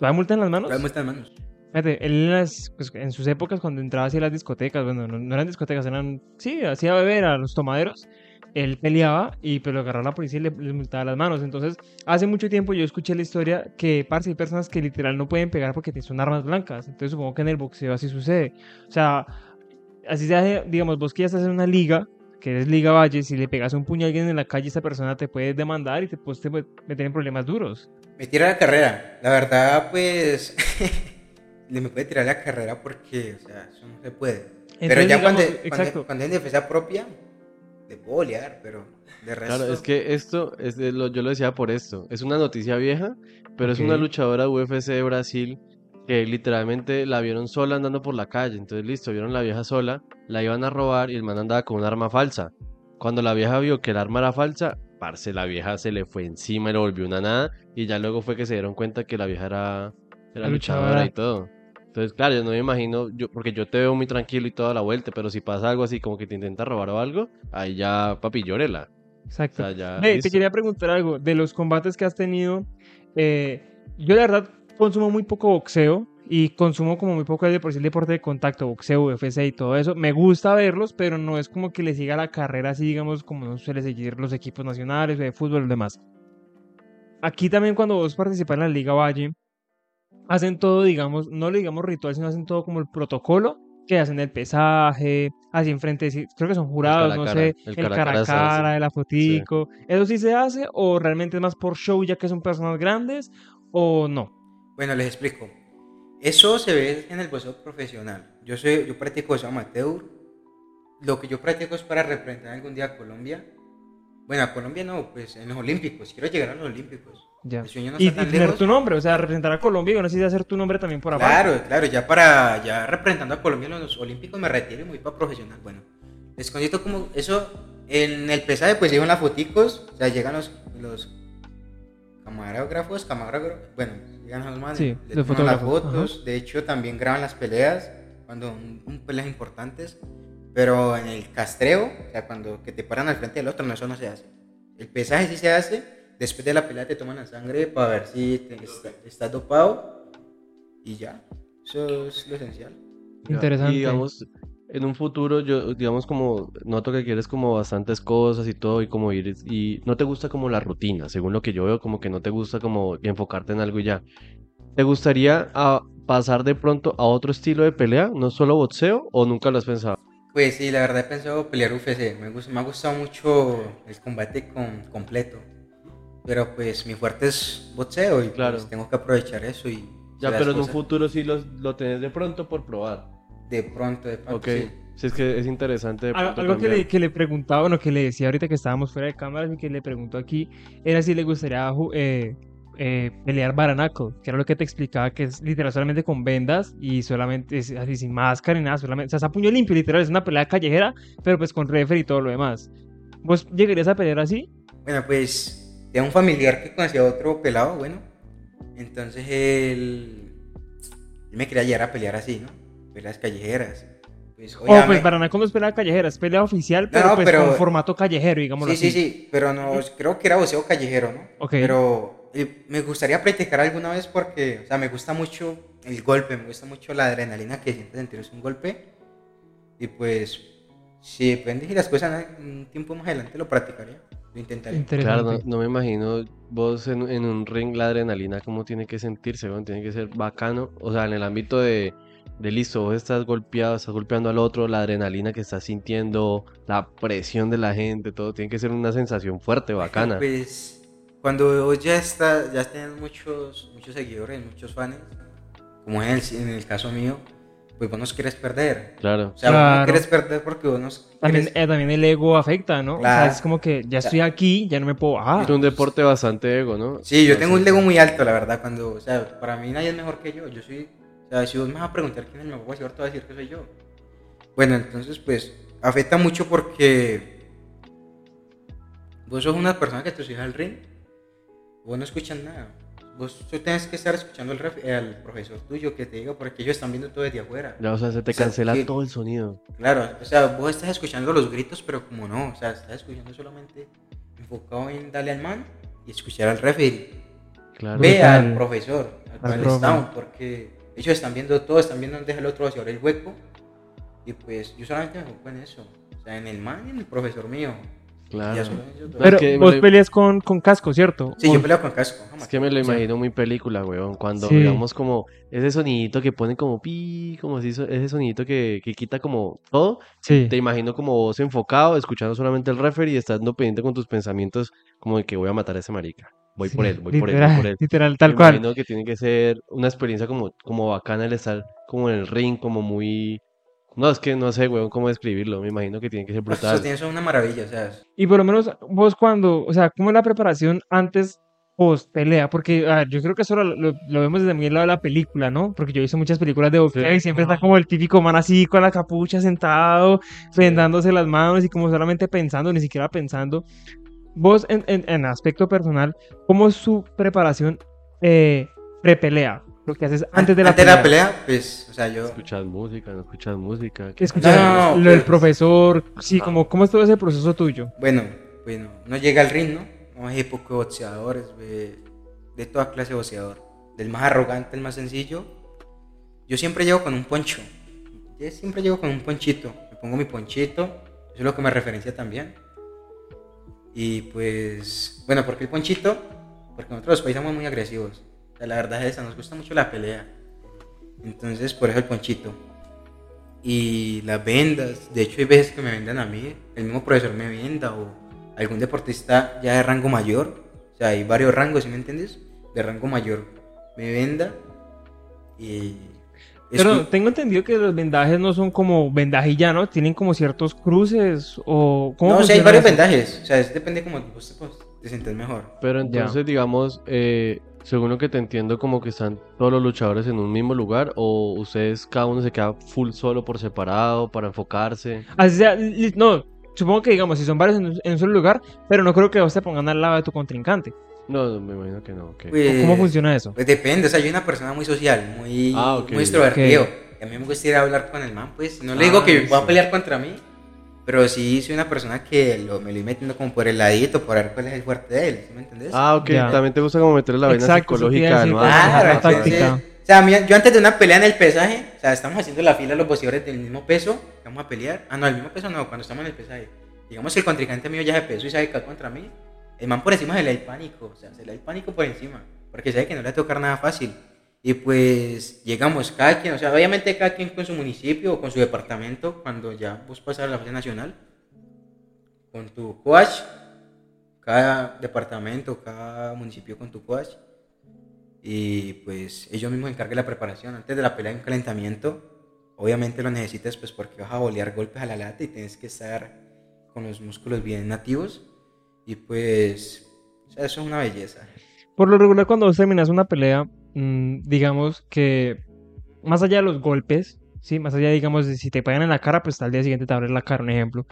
Todavía. ¿Todavía multan las manos? Todavía muestran manos. Fíjate, él en, las, pues, en sus épocas cuando entraba hacia las discotecas, bueno, no, no eran discotecas, eran, sí, hacía beber a los tomaderos, él peleaba y pues lo agarraba la policía y le, le multaba las manos. Entonces, hace mucho tiempo yo escuché la historia que, parce, hay personas que literal no pueden pegar porque son armas blancas. Entonces, supongo que en el boxeo así sucede. O sea, así se hace, digamos, vos que ya estás en una liga, que eres Liga Valle, si le pegas un puño a alguien en la calle, esa persona te puede demandar y te puede meter en problemas duros. Me tira la carrera. La verdad, pues. le me puede tirar la carrera porque, o sea, eso no se puede. pero ya digamos, cuando, cuando, cuando es defensa propia, le puedo olear, pero de resto. Claro, es que esto, es de lo- yo lo decía por esto, es una noticia vieja, pero es una luchadora UFC de Brasil que literalmente la vieron sola andando por la calle, entonces listo, vieron la vieja sola, la iban a robar y el man andaba con un arma falsa. Cuando la vieja vio que el arma era falsa, parce, la vieja se le fue encima y lo volvió una nada, y ya luego fue que se dieron cuenta que la vieja era, luchadora luchadora. y todo. Entonces, claro, yo no me imagino, yo, porque yo te veo muy tranquilo y toda la vuelta, pero si pasa algo así como que te intenta robar o algo, ahí ya, papi, llórela. O Exacto. sea, ya, te quería preguntar algo. De los combates que has tenido, eh, yo la verdad consumo muy poco boxeo y consumo como muy poco el, de por sí el deporte de contacto, boxeo, UFC y todo eso. Me gusta verlos, pero no es como que le siga la carrera así, digamos, como no suele seguir los equipos nacionales de fútbol y demás. Aquí también cuando vos participas en la Liga Valle, hacen todo, digamos, no le digamos ritual, sino hacen todo como el protocolo, que hacen el pesaje, así enfrente, creo que son jurados, no cara, sé, el el cara a cara cara a se hace. cara, de la fotico. ¿Eso sí se hace o realmente es más por show ya que son personas grandes o no? Bueno, les explico. Eso se ve en el boxeo profesional. Yo soy, yo practico boxeo amateur. Lo que yo practico es para representar algún día a Colombia. Bueno, a Colombia no, pues en los Olímpicos. Quiero llegar a los Olímpicos. Ya. El sueño no Y, está tan tener lejos. tu nombre, o sea, representar a Colombia y no necesitas hacer tu nombre también por aparte. Claro, claro, ya para ya representando a Colombia en los Olímpicos me retiro y me voy para profesional. Bueno, les como eso en el pesaje pues llegan las foticos, o sea, llegan los, los camarógrafos, camarógrafos, bueno, llegan los manes, Sí, le los toman las fotos, de hecho también graban las peleas cuando un, un peleas importantes, pero en el castreo, o sea, cuando que te paran al frente del otro, no, eso no se hace. El pesaje sí se hace, después de la pelea te toman la sangre para ver si te, está- estás dopado y ya. Eso es lo esencial. Ya, Interesante. Y digamos, en un futuro, yo, digamos, como noto que quieres como bastantes cosas y todo, y como ir, y no te gusta como la rutina, según lo que yo veo, como que no te gusta como enfocarte en algo y ya. ¿Te gustaría ah, pasar de pronto a otro estilo de pelea, no solo boxeo, o nunca lo has pensado? Pues sí, la verdad he pensado pelear UFC. Me, gus- me ha gustado mucho el combate con, completo. Pero pues mi fuerte es boxeo y pues, Claro. tengo que aprovechar eso y Ya, pero en un futuro sí lo, lo tenés de pronto por probar. De pronto, de pronto. Ok, sí. si es que es interesante de Algo que le, que le preguntaba, bueno, que le decía ahorita que estábamos fuera de cámaras y que le preguntó aquí, era si le gustaría eh, eh, pelear baranaco, que era lo que te explicaba, que es literal solamente con vendas y solamente es así sin máscara ni nada, solamente, o sea, es a puño limpio, literal, es una pelea callejera, pero pues con referee y todo lo demás. ¿Vos llegarías a pelear así? Bueno, pues tengo un familiar que conocía a otro pelado, bueno. Entonces él, él me quería llevar a pelear así, ¿no? Peleas callejeras. pues, O pues obviamente- Baranaco no es pelea callejera, es pelea oficial, pero no, pues pero- con formato callejero, digámoslo Sí, sí, así. sí, pero no, creo que era boxeo callejero, ¿no? Ok. Pero eh, me gustaría practicar alguna vez porque, o sea, me gusta mucho el golpe, me gusta mucho la adrenalina que sientes sentir un golpe. Y pues, si depende de las cosas, un tiempo más adelante lo practicaría, lo intentaría. Interesante. Claro, no, no me imagino vos en, en un ring la adrenalina cómo tiene que sentirse, weón, tiene que ser bacano, o sea, en el ámbito de, de listo, vos estás golpeado, estás golpeando al otro, la adrenalina que estás sintiendo, la presión de la gente, todo tiene que ser una sensación fuerte, bacana. Pues, cuando vos ya estás, ya tienes muchos, muchos seguidores, muchos fans, como es en el, en el caso mío, pues vos no quieres perder. Claro. O sea, vos Claro. no quieres perder porque vos no También, eh, también el ego afecta, ¿no? O sea, Claro. es como que ya estoy aquí, ya no me puedo bajar. Es un deporte bastante ego, ¿no? Sí, yo No tengo sé. un ego muy alto, la verdad, cuando, o sea, para mí nadie es mejor que yo, yo soy, o sea, si vos me vas a preguntar quién es el mejor boxeador, te voy a decir que soy yo. Bueno, entonces, pues, afecta mucho porque vos sos una persona que te subes al ring, vos no escuchas nada, vos tú tienes que estar escuchando al, ref- al profesor tuyo que te diga, porque ellos están viendo todo desde afuera. Ya, o sea, se te O sea, cancela que- todo el sonido. Claro, o sea, vos estás escuchando los gritos, pero como no, o sea, estás escuchando solamente enfocado en darle al man y escuchar al referee. Claro. Ve al profesor, al Al cual profe. estamos, porque ellos están viendo todo, están viendo dónde deja el otro vaciar el hueco. Y pues yo solamente me enfoco en eso. O sea, en el man en el profesor mío. Claro. Pero es que me vos lo- peleas con, con casco, ¿cierto? Sí, yo peleo con casco. Es que me lo imagino muy película, weón. Cuando, Sí. digamos, como ese sonidito que pone como pi, como si ese sonidito que, que quita como todo. Sí. Te imagino como vos enfocado, escuchando solamente el referee y estando pendiente con tus pensamientos, como de que voy a matar a ese marica. Voy por él, voy por él, voy por él. Literal, tal Me cual. imagino que tiene que ser una experiencia como, como bacana el estar como en el ring, como muy. No, es que no sé, weón, cómo describirlo. Me imagino que tiene que ser Eso brutal. tiene eso es una maravilla, o sea, Y por lo menos vos cuando, o sea, ¿cómo es la preparación antes post pelea? Porque a ver, yo creo que eso lo, lo- lo vemos desde el lado de la película, ¿no? Porque yo he visto muchas películas de boxeo Sí. y siempre está como el típico man así con la capucha sentado, vendándose las manos y como solamente pensando, ni siquiera pensando. Vos en, en, en aspecto personal, ¿cómo es su preparación eh, pre-pelea? Lo que haces antes de la antes pelea. de la pelea, pues, o sea, yo. Escuchas música, no escuchas música. ¿Qué escuchas? No, no, lo del pues- profesor, sí, como, ¿cómo es todo ese proceso tuyo? Bueno, bueno, no llega al ring, ¿no? No hay pocos boxeadores, ve, de toda clase de boxeador. Del más arrogante, el más sencillo. Yo siempre llego con un poncho. Yo siempre llego con un ponchito. Me pongo mi ponchito. Eso es lo que me referencia también. Y pues, bueno, ¿por qué el ponchito? Porque nosotros los países somos muy agresivos. La verdad es esa, nos gusta mucho la pelea. Entonces, por eso el ponchito. Y las vendas, de hecho hay veces que me vendan a mí, el mismo profesor me venda o algún deportista ya de rango mayor, o sea, hay varios rangos, ¿sí me entiendes? De rango mayor me venda y... Pero escu- tengo entendido que los vendajes no son como vendaje ya, ¿no? Tienen como ciertos cruces o... ¿cómo no, o sea, hay varios eso? vendajes, o sea, es- depende como vos te, pues, te sientes mejor. Pero entonces, digamos, eh, según lo que te entiendo, como que están todos los luchadores en un mismo lugar, o ustedes, cada uno se queda full solo por separado para enfocarse. Así sea, li- no, supongo que digamos, si son varios en, un- en un solo lugar, pero no creo que vos te pongan al lado de tu contrincante. No, no, me imagino que no. ok. Pues, ¿Cómo funciona eso? Pues depende, o sea, yo soy una persona muy social, muy, Ah, ok. muy extrovertido. A mí me gusta ir a hablar con el man, pues. No le Ah, digo que va sí. a pelear contra mí, pero sí soy una persona que lo, me lo voy metiendo como por el ladito, por ver cuál es el fuerte de él, ¿sí me entendés? Ah, ok, Ya. también te gusta como meterle la vena Exacto, psicológica man. pues, Claro, táctica. o sea, mira, yo antes de una pelea en el pesaje, o sea, estamos haciendo la fila los boxeadores del mismo peso, vamos a pelear. Ah, no, el mismo peso no, cuando estamos en el pesaje. Digamos que el contrincante mío ya es de peso y sabe que va contra mí. El man por encima se le da el pánico, o sea, se le da el pánico por encima, porque sabe que no le va a tocar nada fácil. Y pues llegamos, cada quien, o sea, obviamente cada quien con su municipio o con su departamento, cuando ya vos pasas a la fase nacional, con tu coach, cada departamento, cada municipio con tu coach, y pues ellos mismos encarguen la preparación. Antes de la pelea hay un calentamiento, obviamente lo necesitas pues porque vas a bolear golpes a la lata y tienes que estar con los músculos bien nativos, y pues, o sea, eso es una belleza. Por lo regular, cuando vos terminas una pelea, mm, digamos que más allá de los golpes, ¿sí? Más allá, digamos, de si te pegan en la cara, pues al día siguiente te abres la cara, un ejemplo.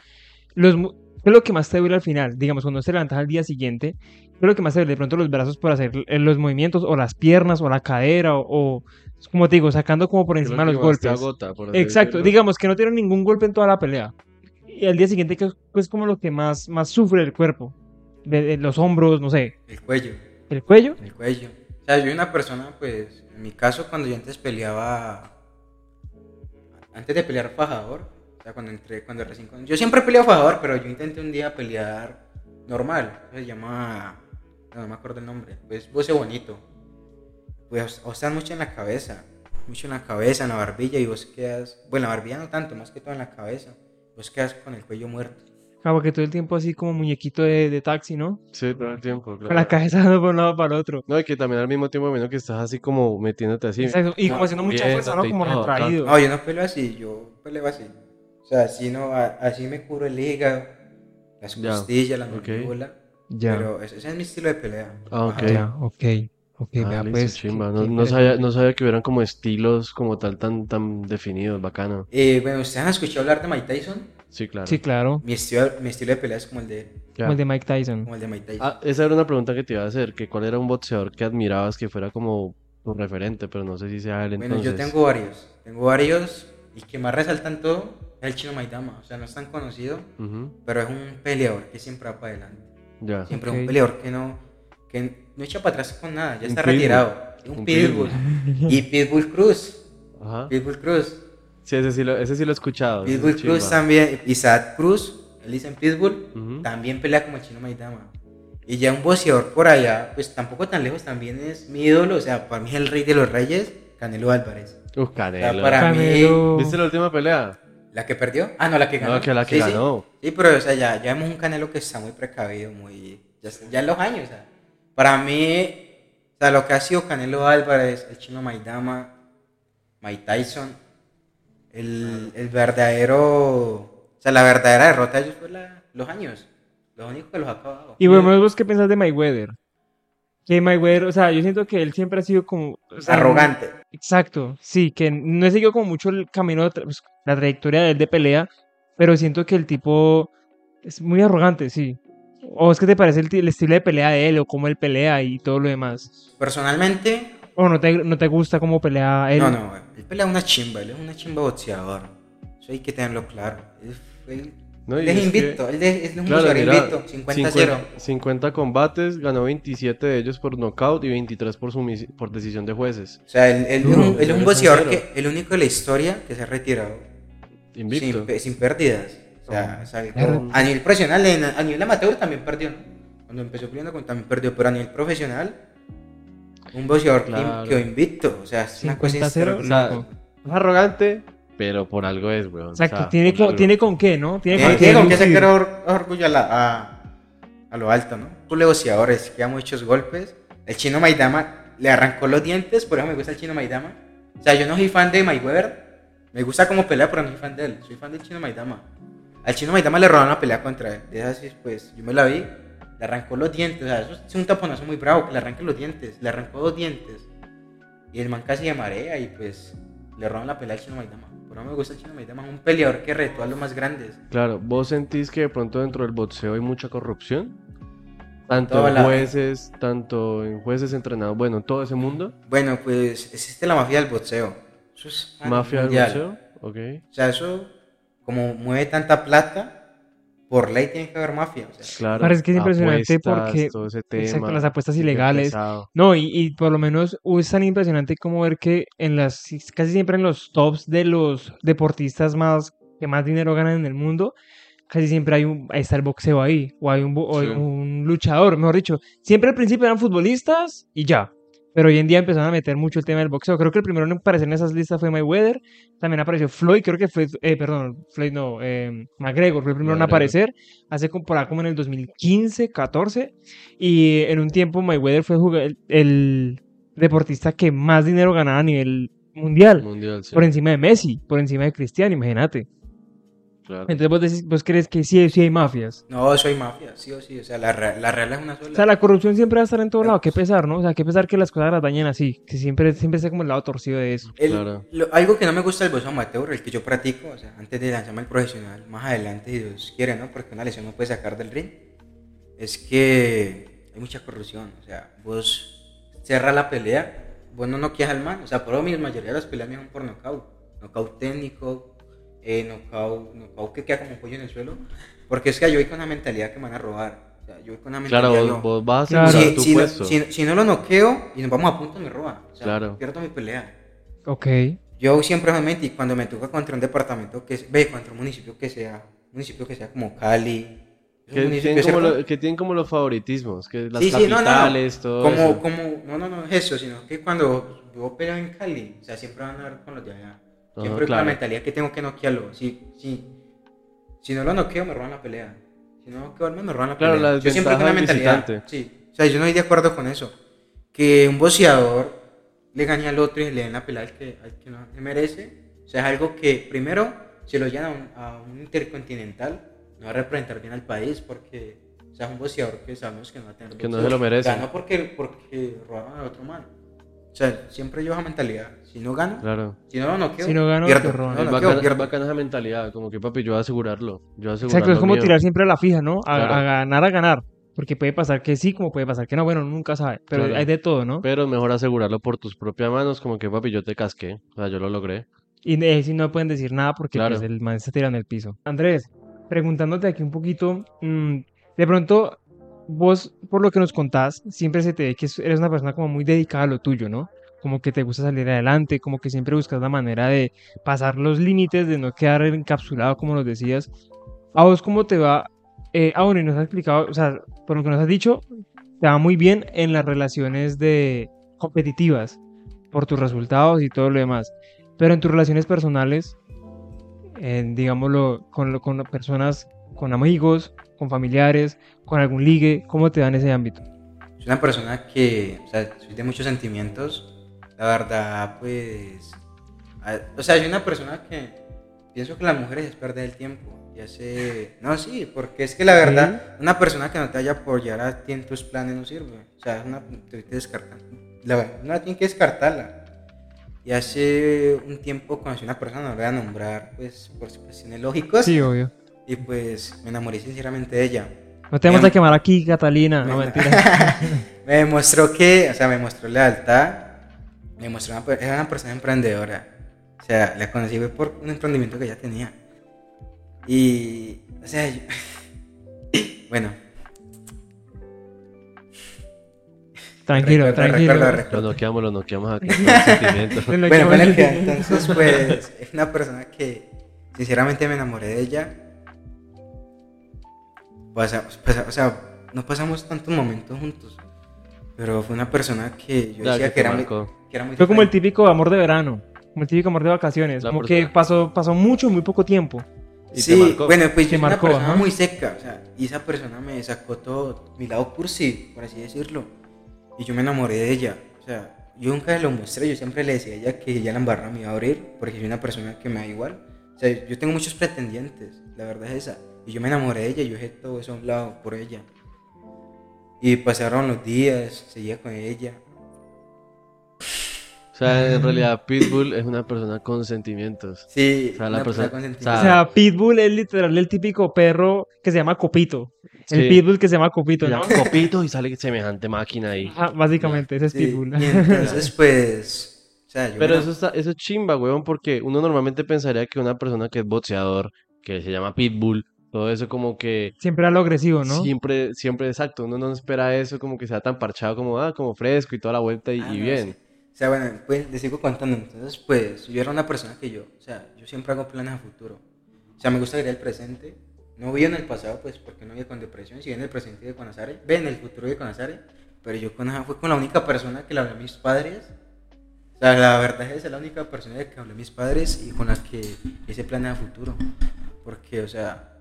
Los, ¿Qué es lo que más te duele al final? Digamos, cuando te levantas al día siguiente, ¿qué es lo que más te duele? De pronto los brazos por hacer eh, los movimientos, o las piernas, o la cadera, o, o como te digo, sacando como por ¿Qué es lo encima los golpes. agota, por así Exacto, decirlo? digamos que no tiene ningún golpe en toda la pelea. Y al día siguiente que es pues, como lo que más, más sufre el cuerpo. De, de los hombros, no sé, El cuello. el cuello. El cuello. O sea, yo una persona, pues, en mi caso, cuando yo antes peleaba, antes de pelear fajador, o sea, cuando entré, cuando recién, yo siempre he peleado fajador, pero yo intenté un día pelear normal, se llama, no, no me acuerdo el nombre, pues, voce bonito. Pues, o sea, mucho en la cabeza, mucho en la cabeza, en la barbilla, y vos quedas, bueno, la barbilla no tanto, más que todo en la cabeza, vos quedas con el cuello muerto. Acabo que todo el tiempo así como muñequito de, de taxi, ¿no? Sí, todo el tiempo, Con claro. la cabeza dando por un lado para el otro. No, y que también al mismo tiempo menos que estás así como metiéndote así. Exacto, Y No, como haciendo mucha fuerza, ¿no? Como retraído. No, yo no peleo así, yo peleo así. O sea, así no, así me curo el hígado, las costillas, la mandíbula. Ya. Pero ese, ese es mi estilo de pelea. Ah, ok. Ajá. Ya, ok. Ok, Ah, vea, listo, pues. chimba. qué- No, qué no sabía, no sabía que hubieran como estilos como tal tan, tan definidos, bacano. Eh, bueno, ¿ustedes han escuchado hablar de Mike Tyson? Sí, claro. Sí, claro. Mi estilo, mi estilo de pelea es como el de, Ya. Como el de Mike Tyson. como el de Mike Tyson. Ah, esa era una pregunta que te iba a hacer, que cuál era un boxeador que admirabas que fuera como tu referente, pero no sé si sea él bueno, entonces. yo tengo varios. Tengo varios y que más resaltan todo es el chino Maidama. O sea, no es tan conocido, Ujú, pero es un peleador que siempre va para adelante. Ya. Siempre es Ok. un peleador que no, que no echa para atrás con nada, ya Un está pitbull. retirado. Un, Un pitbull. y Pitbull Cruz. Ajá. Pitbull Cruz. Sí, ese sí lo, ese sí lo he escuchado. Pitbull es Cruz chimba. también, Isaac Cruz, él dice en Pitbull, Ujú. también pelea como el chino Maidama. Y ya un boxeador por allá, pues tampoco tan lejos, también es mi ídolo, o sea, para mí es el rey de los reyes, Canelo Álvarez. Uf, O sea, Canelo. para mí, Canelo. ¿Viste la última pelea? ¿la que perdió? Ah, no, la que ganó. No, que la que Sí, sí. ganó. Sí, pero o sea, ya, ya vemos un Canelo que está muy precavido, muy... Ya, ya en los años, o sea. Para mí, o sea, lo que ha sido Canelo Álvarez, el chino Maidama, Mike Tyson, el, el verdadero... O sea, la verdadera derrota de ellos fue la- los años. Los únicos que los ha acabado. Y bueno, ¿vos qué pensás de Mayweather? Que Mayweather, o sea, yo siento que él siempre ha sido como... o sea, Arrogante. Exacto, sí, que no he seguido como mucho el camino, de tra- pues, la trayectoria de él de pelea, pero siento que el tipo es muy arrogante, sí. ¿O es que te parece el, el estilo de pelea de él o cómo él pelea y todo lo demás? Personalmente, ¿O no te, no te gusta cómo pelea él? no, no, él pelea una chimba, él es una chimba boxeador. Eso hay que tenerlo claro. Él, él- No, él es invicto, él es, es un Claro, boxeador mira, invicto, 50-0. 50, 50 combates, ganó 27 de ellos por nocaut y 23 por, por decisión de jueces. O sea, él, él Duro, es un, él es un eres boxeador que, el único de la historia que se ha retirado Invicto. sin, sin pérdidas. O sea, a nivel profesional, en- a nivel amateur también perdió, ¿no? Cuando empezó peleando también perdió, pero a nivel profesional, un boxeador que Claro. quedó invicto. O sea, es una cosa 50-0, extraordinaria. O sea, es arrogante, pero por algo es, weón. O sea, tiene, por con, tiene con qué, ¿no? Tiene Tiene con tiene qué con qué sacar or- orgullo a, la- a, a lo alto, ¿no? Un boxeadores que da muchos golpes. El chino Maidama le arrancó los dientes, por eso me gusta el chino Maidama. O sea, yo no soy fan de Mayweather. Me gusta como pelea, pero no soy fan de él. Soy fan del chino Maidama. Al chino Maidama le robaron una pelea contra él. De esas, pues, yo me la vi. Le arrancó los dientes. O sea, eso es un taponazo muy bravo, que le arranque los dientes. Le arrancó dos dientes. Y el man casi de marea y pues le roban la pelea al chino Maidama. Pero no me gusta el chino Maidama. Es un peleador que retó a los más grandes. Claro, ¿vos sentís que de pronto dentro del boxeo hay mucha corrupción? Tanto en la- jueces, tanto en jueces entrenados, bueno, en todo ese mundo. Bueno, pues existe la mafia del boxeo. Eso es Mafia del boxeo, ok. O sea, eso, como mueve tanta plata, por ley tiene que haber mafia. O sea, Claro. Parece que es impresionante apuestas, porque- todo ese tema. exacto, las apuestas ilegales. pesado. No, y, y por lo menos es tan impresionante como ver que en las, casi siempre en los tops de los deportistas más que más dinero ganan en el mundo, casi siempre hay un, ahí está el boxeo ahí, o hay un, bo- o hay Sí. un luchador, mejor dicho. Siempre al principio eran futbolistas y ya. Pero hoy en día empezaron a meter mucho el tema del boxeo. Creo que el primero en aparecer en esas listas fue Mayweather. También apareció Floyd, creo que Floyd, eh, perdón, Floyd no, eh, McGregor fue el primero en aparecer. Hace ahí como en el 2015, 14. Y en un tiempo Mayweather fue el, el deportista que más dinero ganaba a nivel mundial. Mundial, sí, Por encima de Messi, por encima de Cristiano, imagínate. Claro. Entonces vos, decís- vos crees que sí, sí hay mafias. no, soy mafia, sí o sí. O sea, la, la real es una sola. O sea, la corrupción siempre va a estar en todo lado. Qué pesar, ¿no? O sea, qué pesar que las cosas las dañen así. Que siempre, siempre sea como el lado torcido de eso. El- Claro. lo- algo que no me gusta del boxeo amateur, el que yo practico, o sea, antes de lanzarme al profesional, más adelante, si Dios quiere, ¿no? Porque una lesión no puede sacar del ring, es que hay mucha corrupción. O sea, vos cerras la pelea, vos no noqueas al man. O sea, por lo mismo, la mayoría de las peleas me son por nocaut. Nocaut técnico, eh, nocaut, nocaut que queda como un pollo en el suelo. Porque es que yo voy con la mentalidad que me van a robar. O sea, yo voy con la mentalidad. Claro, vos, vos vas a Claro. asegurar si, tu si si- si no lo noqueo y nos vamos a punto, me roba. O sea, Claro. pierdo mi pelea. Ok. Yo siempre realmente, y cuando me toca contra un departamento que es- ve, contra un municipio que sea, un municipio que sea como Cali, Que tienen, como lo- que tienen como los favoritismos, que las Sí, sí, no, no, no. capitales, todo como, eso. como, no, no, no es eso, sino que cuando yo peleo en Cali, o sea, siempre van a ver con los de allá. Siempre con claro. la mentalidad que tengo que noquearlo. Si, si, si no lo noqueo, me roban la pelea. Si no noqueo me roban la Claro, pelea. la yo siempre con la desventaja del mentalidad. visitante. Sí, o sea, yo no estoy de acuerdo con eso. Que un boxeador le gane al otro y le den la pelea al que, al que no le merece. O sea, es algo que primero se lo llevan a un, a un intercontinental, no va a representar bien al país porque o sea, es un boxeador que sabemos que no va a tener Que no se lo merece. Ganó porque, porque robaron al otro man. O sea, siempre llevo esa mentalidad. Si no gano, Claro. si no lo noqueo, Si no gano, pierdo. No, es noqueo, bacana, pierdo. bacana esa mentalidad, como que papi, yo voy a asegurarlo. Yo voy a asegurar Exacto, es como mío. tirar siempre a la fija, ¿no? A, Claro. a ganar, a ganar. Porque puede pasar que sí, como puede pasar que no. Bueno, nunca sabe. Pero Claro. hay de todo, ¿no? Pero es mejor asegurarlo por tus propias manos, como que papi, yo te casqué. O sea, yo lo logré. Y si no pueden decir nada porque Claro. pues, el man se tira en el piso. Andrés, preguntándote aquí un poquito, mm, de pronto, vos, por lo que nos contás, siempre se te ve que es- eres una persona como muy dedicada a lo tuyo, ¿no? Como que te gusta salir adelante, como que siempre buscas la manera de pasar los límites, de no quedar encapsulado, como nos decías. ¿A vos cómo te va? Eh, ah, bueno, y nos has explicado, o sea, por lo que nos has dicho, te va muy bien en las relaciones de competitivas, por tus resultados y todo lo demás. Pero en tus relaciones personales, en, digámoslo, con, con personas, con amigos, con familiares, con algún ligue, ¿cómo te da en ese ámbito? Soy una persona que, o sea, soy de muchos sentimientos. La verdad, pues, a- o sea, soy una persona que pienso que las mujeres es perder el tiempo. Ya sé, no, sí, porque es que la verdad, una persona que no te vaya a apoyar a ti en tus planes no sirve. O sea, es una, te, te descartan. La verdad, una tiene que descartarla. Y hace un tiempo conocí a una persona, no la voy a nombrar, pues, por cuestiones lógicas. Sí, obvio. Y pues, me enamoré sinceramente de ella. No te vamos Em, a quemar aquí, Catalina. No, mentira. me demostró que, o sea, me mostró lealtad, me demostró una, era una persona emprendedora. O sea, la conocí fue por un emprendimiento que ella tenía. Y, o sea, yo- bueno, Tranquilo, recuerdo, tranquilo. recuerdo, Lo recuerdo. noqueamos, lo noqueamos aquí. con el sentimiento. Lo Bueno, que entonces, pues, es una persona que, sinceramente, me enamoré de ella. Pasamos, pasa- o sea, no pasamos tantos momentos juntos, pero fue una persona que yo decía que que, era muy, marcó. que era muy Fue como el diferente. típico amor de verano, como el típico amor de vacaciones, La como persona- que pasó, pasó mucho, muy poco tiempo. Y te Sí, marcó. bueno, pues yo soy una marcó, persona ajá. muy seca, o sea, y esa persona me sacó todo mi lado cursi, por así decirlo, y yo me enamoré de ella, o sea, yo nunca lo mostré, yo siempre le decía a ella que ya la embarrada me iba a abrir, porque soy una persona que me da igual, o sea, yo tengo muchos pretendientes, la verdad es esa, y yo me enamoré de ella, yo dejé todo eso a un lado por ella, y pasaron los días, seguía con ella, O sea, en realidad Pitbull es una persona con sentimientos. sí, O sea, la una persona- con o sentimientos. sea, O sea, Pitbull es literal el típico perro que se llama Copito. El Sí. Pitbull que se llama Copito, Se ¿no? llama Copito y sale semejante máquina ahí. Ajá, básicamente, ese es Sí, Pitbull. y entonces pues, o sea, yo Pero eso, está, eso es chimba, weón, porque uno normalmente pensaría que una persona que es boxeador, que se llama Pitbull, todo eso como que Siempre a lo agresivo, ¿no? siempre, siempre exacto, uno no espera eso como que sea tan parchado como, ah, como fresco y toda la vuelta y, Ah, y no, bien. sí. O sea, bueno, pues les sigo contando. Entonces, pues yo era una persona que yo, o sea, yo siempre hago planes a futuro. O sea, me gusta vivir el presente. No vivo en el pasado, pues, porque no vivo con depresión. Si en el presente de con Azare, ve en el futuro de con Azare. Pero yo con esa fue con la única persona que le hablé a mis padres. O sea, la verdad es que es la única persona de que hablé a mis padres y con la que hice planes a futuro. Porque, o sea,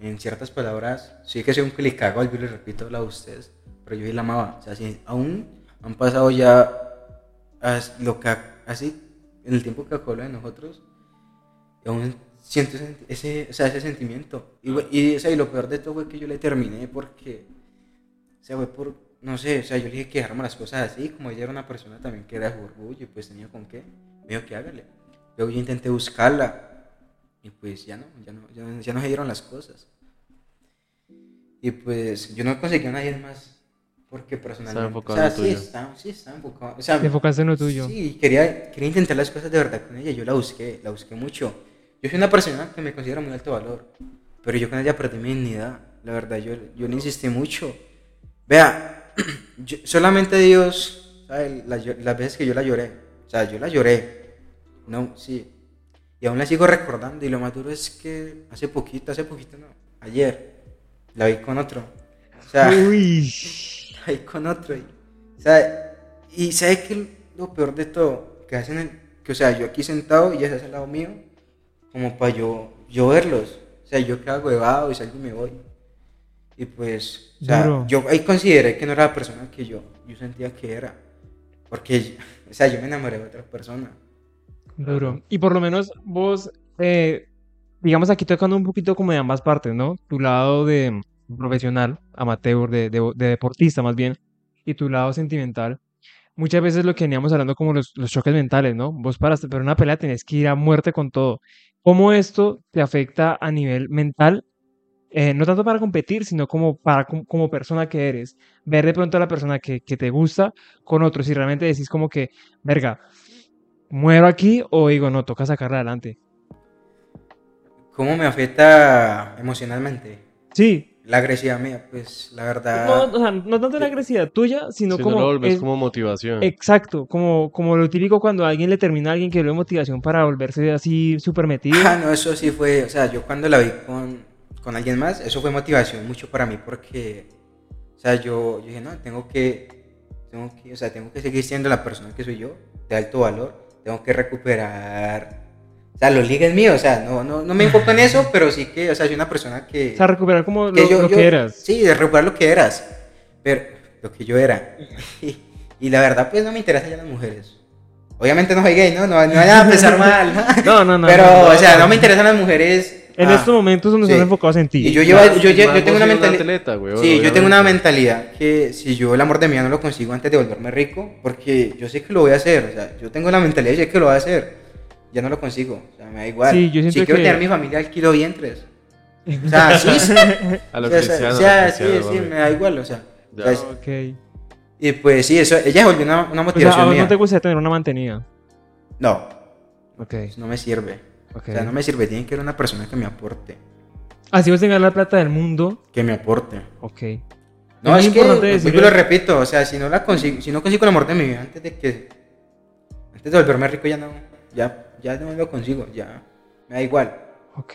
en ciertas palabras, sí que soy un clicago, yo les repito la de ustedes, pero yo sí la amaba. O sea, si aún han pasado ya lo que así, en el tiempo que acabó de nosotros, aún siento ese, ese- o sea, ese sentimiento. Y, y, o sea, y lo peor de todo fue que yo le terminé porque, o sea, fue por, no sé, o sea, yo le dije que dejáramos las cosas así, como ella era una persona también que era orgullo, y pues tenía con qué, me dijo que hágale. Luego yo intenté buscarla, y pues ya no, ya no, ya no, ya no se dieron las cosas. Y pues yo no conseguí a nadie más Porque personalmente. enfocado o sea, en lo sí, tuyo. sí, está enfocado. O sea, Te enfocaste en lo tuyo. Sí, quería, quería intentar las cosas de verdad con ella. Yo la busqué, la busqué mucho. Yo soy una persona que me considera muy alto valor. Pero yo con ella perdí mi dignidad. La verdad, yo, yo le insistí mucho. Vea, yo- solamente Dios sabe las, las veces que yo la lloré. O sea, yo la lloré. No, sí. Y aún la sigo recordando. Y lo más duro es que hace poquito, hace poquito no. Ayer la vi con otro. O sea, Uy. ahí con otro. Y, o sea, y sabe que lo peor de todo, que hacen, el- que o sea, yo aquí sentado y ella se hace al lado mío, como para yo, yo verlos. O sea, yo quedo huevado y salgo y me voy. Y pues, o sea, Duro. yo ahí consideré que no era la persona que yo, yo sentía que era. Porque, o sea, yo me enamoré de otra persona. Duro. Y por lo menos vos, eh, digamos aquí tocando un poquito como de ambas partes, ¿no? Tu lado de profesional, amateur, de, de- de deportista más bien, y tu lado sentimental. Muchas veces lo que veníamos hablando como los, los choques mentales, ¿no? Vos para pero una pelea tenés que ir a muerte con todo. ¿Cómo esto te afecta a nivel mental? Eh, no tanto para competir, sino como para como, como persona que eres. Ver de pronto a la persona que, que te gusta con otros y realmente decís como que, verga, muero aquí o digo, no, toca sacarla adelante. ¿Cómo me afecta emocionalmente? Sí, La agresividad mía, pues la verdad... no, o sea, no tanto la agresividad tuya, sino Si como... no lo volvés es- como motivación. Exacto, como, como lo típico cuando alguien le termina a alguien que le da motivación para volverse así súper metido. Ah, no, eso sí fue, o sea, yo cuando la vi con, con alguien más, eso fue motivación mucho para mí porque, o sea, yo, yo dije, no, tengo que, tengo que, o sea, tengo que seguir siendo la persona que soy yo, de alto valor, tengo que recuperar, o sea, los ligues míos, o sea, no, no, no me enfoco en eso, pero sí que, o sea, soy una persona que... O sea, recuperar como lo, que yo- lo yo- que eras. Sí, de recuperar lo que eras, pero lo que yo era. Y, y la verdad, pues no me interesan ya las mujeres. Obviamente no soy gay, ¿no? No, no vayan a pensar mal. No, no, no. Pero, no, no. o sea, no me interesan las mujeres. En ah, estos momentos donde sí. estás enfocados en ti. Y yo, llevo, yo, yo, Más yo tengo una mentalidad. atleta, güey, Sí, yo tengo una obviamente. mentalidad que si yo el amor de mi vida no lo consigo antes de volverme rico, porque yo sé que lo voy a hacer, o sea, yo tengo la mentalidad y sé que lo voy a hacer, ya no lo consigo, o sea, me da igual. Sí, yo si quiero que- tener mi familia alquilo vientres. O sea, sí, sí. A lo o sea, cristiano, o sea, sí, cristiano, sí, mami. me da igual, o sea. Ya. o sea, es- Ok. y pues sí, eso, ella volvió una, una O sea, a motivación vos mía. no te gustaría tener una mantenida. No, Ok, no me sirve. Ok. O sea, no me sirve, tiene que ser una persona que me aporte, Así vos tengas la plata del mundo. que me aporte. Ok. No, Es es, que, importante vuelvo decir y lo repito, o sea, si no la consigo, si no consigo el amor de mi vida antes de que, antes de volverme rico ya no, ya, ya no lo consigo, ya, me da igual. Ok.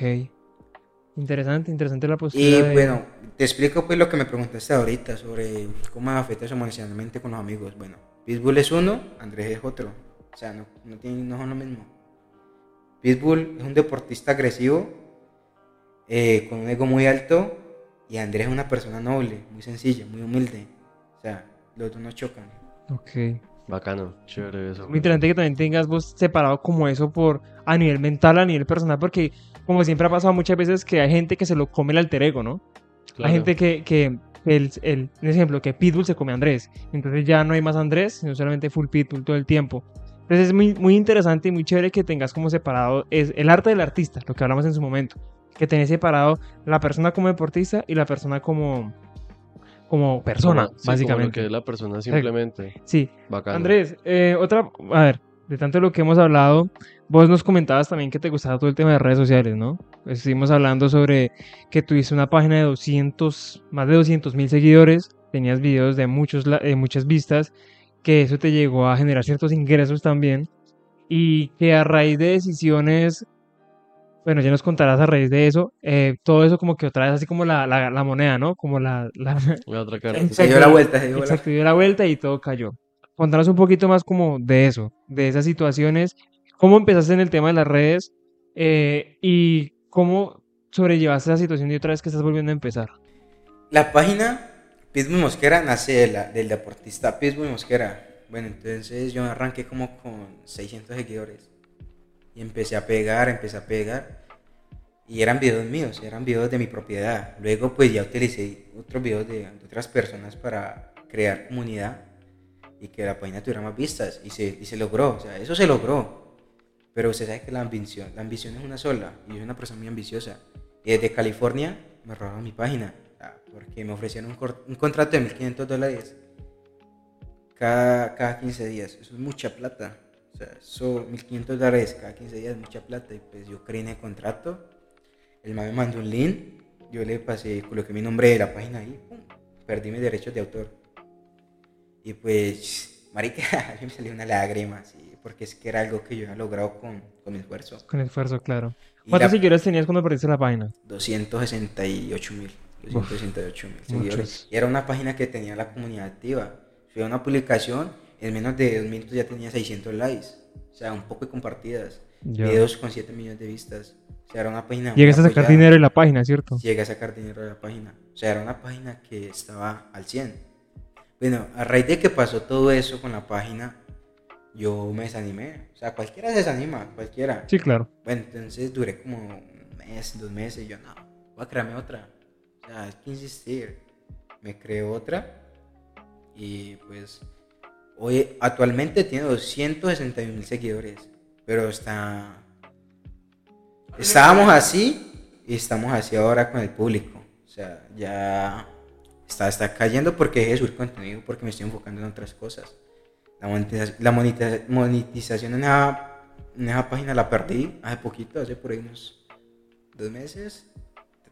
Interesante, interesante la postura. Y de- bueno, te explico pues lo que me preguntaste ahorita sobre cómo afecta eso emocionalmente con los amigos. Bueno, Pitbull es uno, Andrés es otro, o sea, no, no, tienen- no son lo mismo. Pitbull es un deportista agresivo, eh, con un ego muy alto, y Andrés es una persona noble, muy sencilla, muy humilde. O sea, los dos no chocan. Ok. Bacano, chévere eso. Muy interesante que también tengas vos separado como eso por a nivel mental, a nivel personal, porque como siempre ha pasado muchas veces que hay gente que se lo come el alter ego, ¿no? Claro. Hay gente que, que el, el, un ejemplo, que Pitbull se come a Andrés. Entonces ya no hay más Andrés, sino solamente full Pitbull todo el tiempo. Entonces es muy, muy interesante y muy chévere que tengas como separado es el arte del artista, lo que hablamos en su momento. Que tenés separado la persona como deportista y la persona como, como persona, Como- sí, como básicamente. lo que es la persona simplemente. Sí, Bacano. Andrés, eh, otra, a ver, de tanto lo que hemos hablado, vos nos comentabas también que te gustaba todo el tema de redes sociales, ¿no? Estuvimos hablando sobre que tuviste una página de 200, más de 200 mil seguidores, tenías videos de muchos, eh, muchas vistas, que eso te llegó a generar ciertos ingresos también, y que a raíz de decisiones, bueno, ya nos contarás a raíz de eso, eh, todo eso como que otra vez así como la, la, la moneda, ¿no? Como la, la, La otra cara. Se dio la vuelta, se dio la Exacto, dio la vuelta y todo cayó. Contanos un poquito más como de eso, de esas situaciones, cómo empezaste en el tema de las redes eh, y cómo sobrellevaste esa situación y otra vez que estás volviendo a empezar. La página Pitbull Mosquera nace de la- del deportista Pitbull Mosquera. Bueno, entonces yo arranqué como con 600 seguidores. Y empecé a pegar, empecé a pegar. Y eran videos míos, eran videos de mi propiedad. Luego pues ya utilicé otros videos de, otras personas para crear comunidad y que la página tuviera más vistas. Y se, y se logró, o sea, eso se logró. Pero usted sabe que la ambición, la ambición es una sola. Y yo soy una persona muy ambiciosa. Y desde California me robaron mi página. Ah, Porque me ofrecieron un, un contrato de 1.500 dólares cada, cada 15 días. Eso es mucha plata. O sea, eso 1500 dólares cada 15 días mucha plata. Y pues yo creí en el contrato. El man me mandó un link. Yo le pasé, coloqué mi nombre de la página ahí. pum, perdí mis derechos de autor. Y pues, marica, me salió una lágrima, sí, porque es que era algo que yo había logrado con, con mi esfuerzo. Con esfuerzo, claro. ¿Cuántos la- seguidores tenías cuando perdiste la página? 268 mil. 268 mil seguidores. muchos. Y era una página que tenía la comunidad activa. Subía una publicación, en menos de dos minutos ya tenía 600 likes. O sea, un poco de compartidas. Ya. Videos con 7 millones de vistas. O sea, era una página. Llegas a sacar dinero de la página, ¿cierto? Llegué a sacar dinero de la página. O sea, era una página que estaba al 100. Bueno, a raíz de que pasó todo eso con la página, yo me desanimé. O sea, cualquiera se desanima, cualquiera. Sí, claro. Bueno, entonces duré como un mes, dos meses. Y yo, no, voy a crearme otra. O sea, hay que insistir. Me creé otra. Y pues, hoy actualmente tiene 261 mil seguidores. Pero está. Estábamos así y estamos así ahora con el público. O sea, ya está, está cayendo porque dejé de subir contenido porque me estoy enfocando en otras cosas. La monetización, la monetiza- monetización en esa, en esa página la perdí hace poquito, hace por ahí unos dos meses,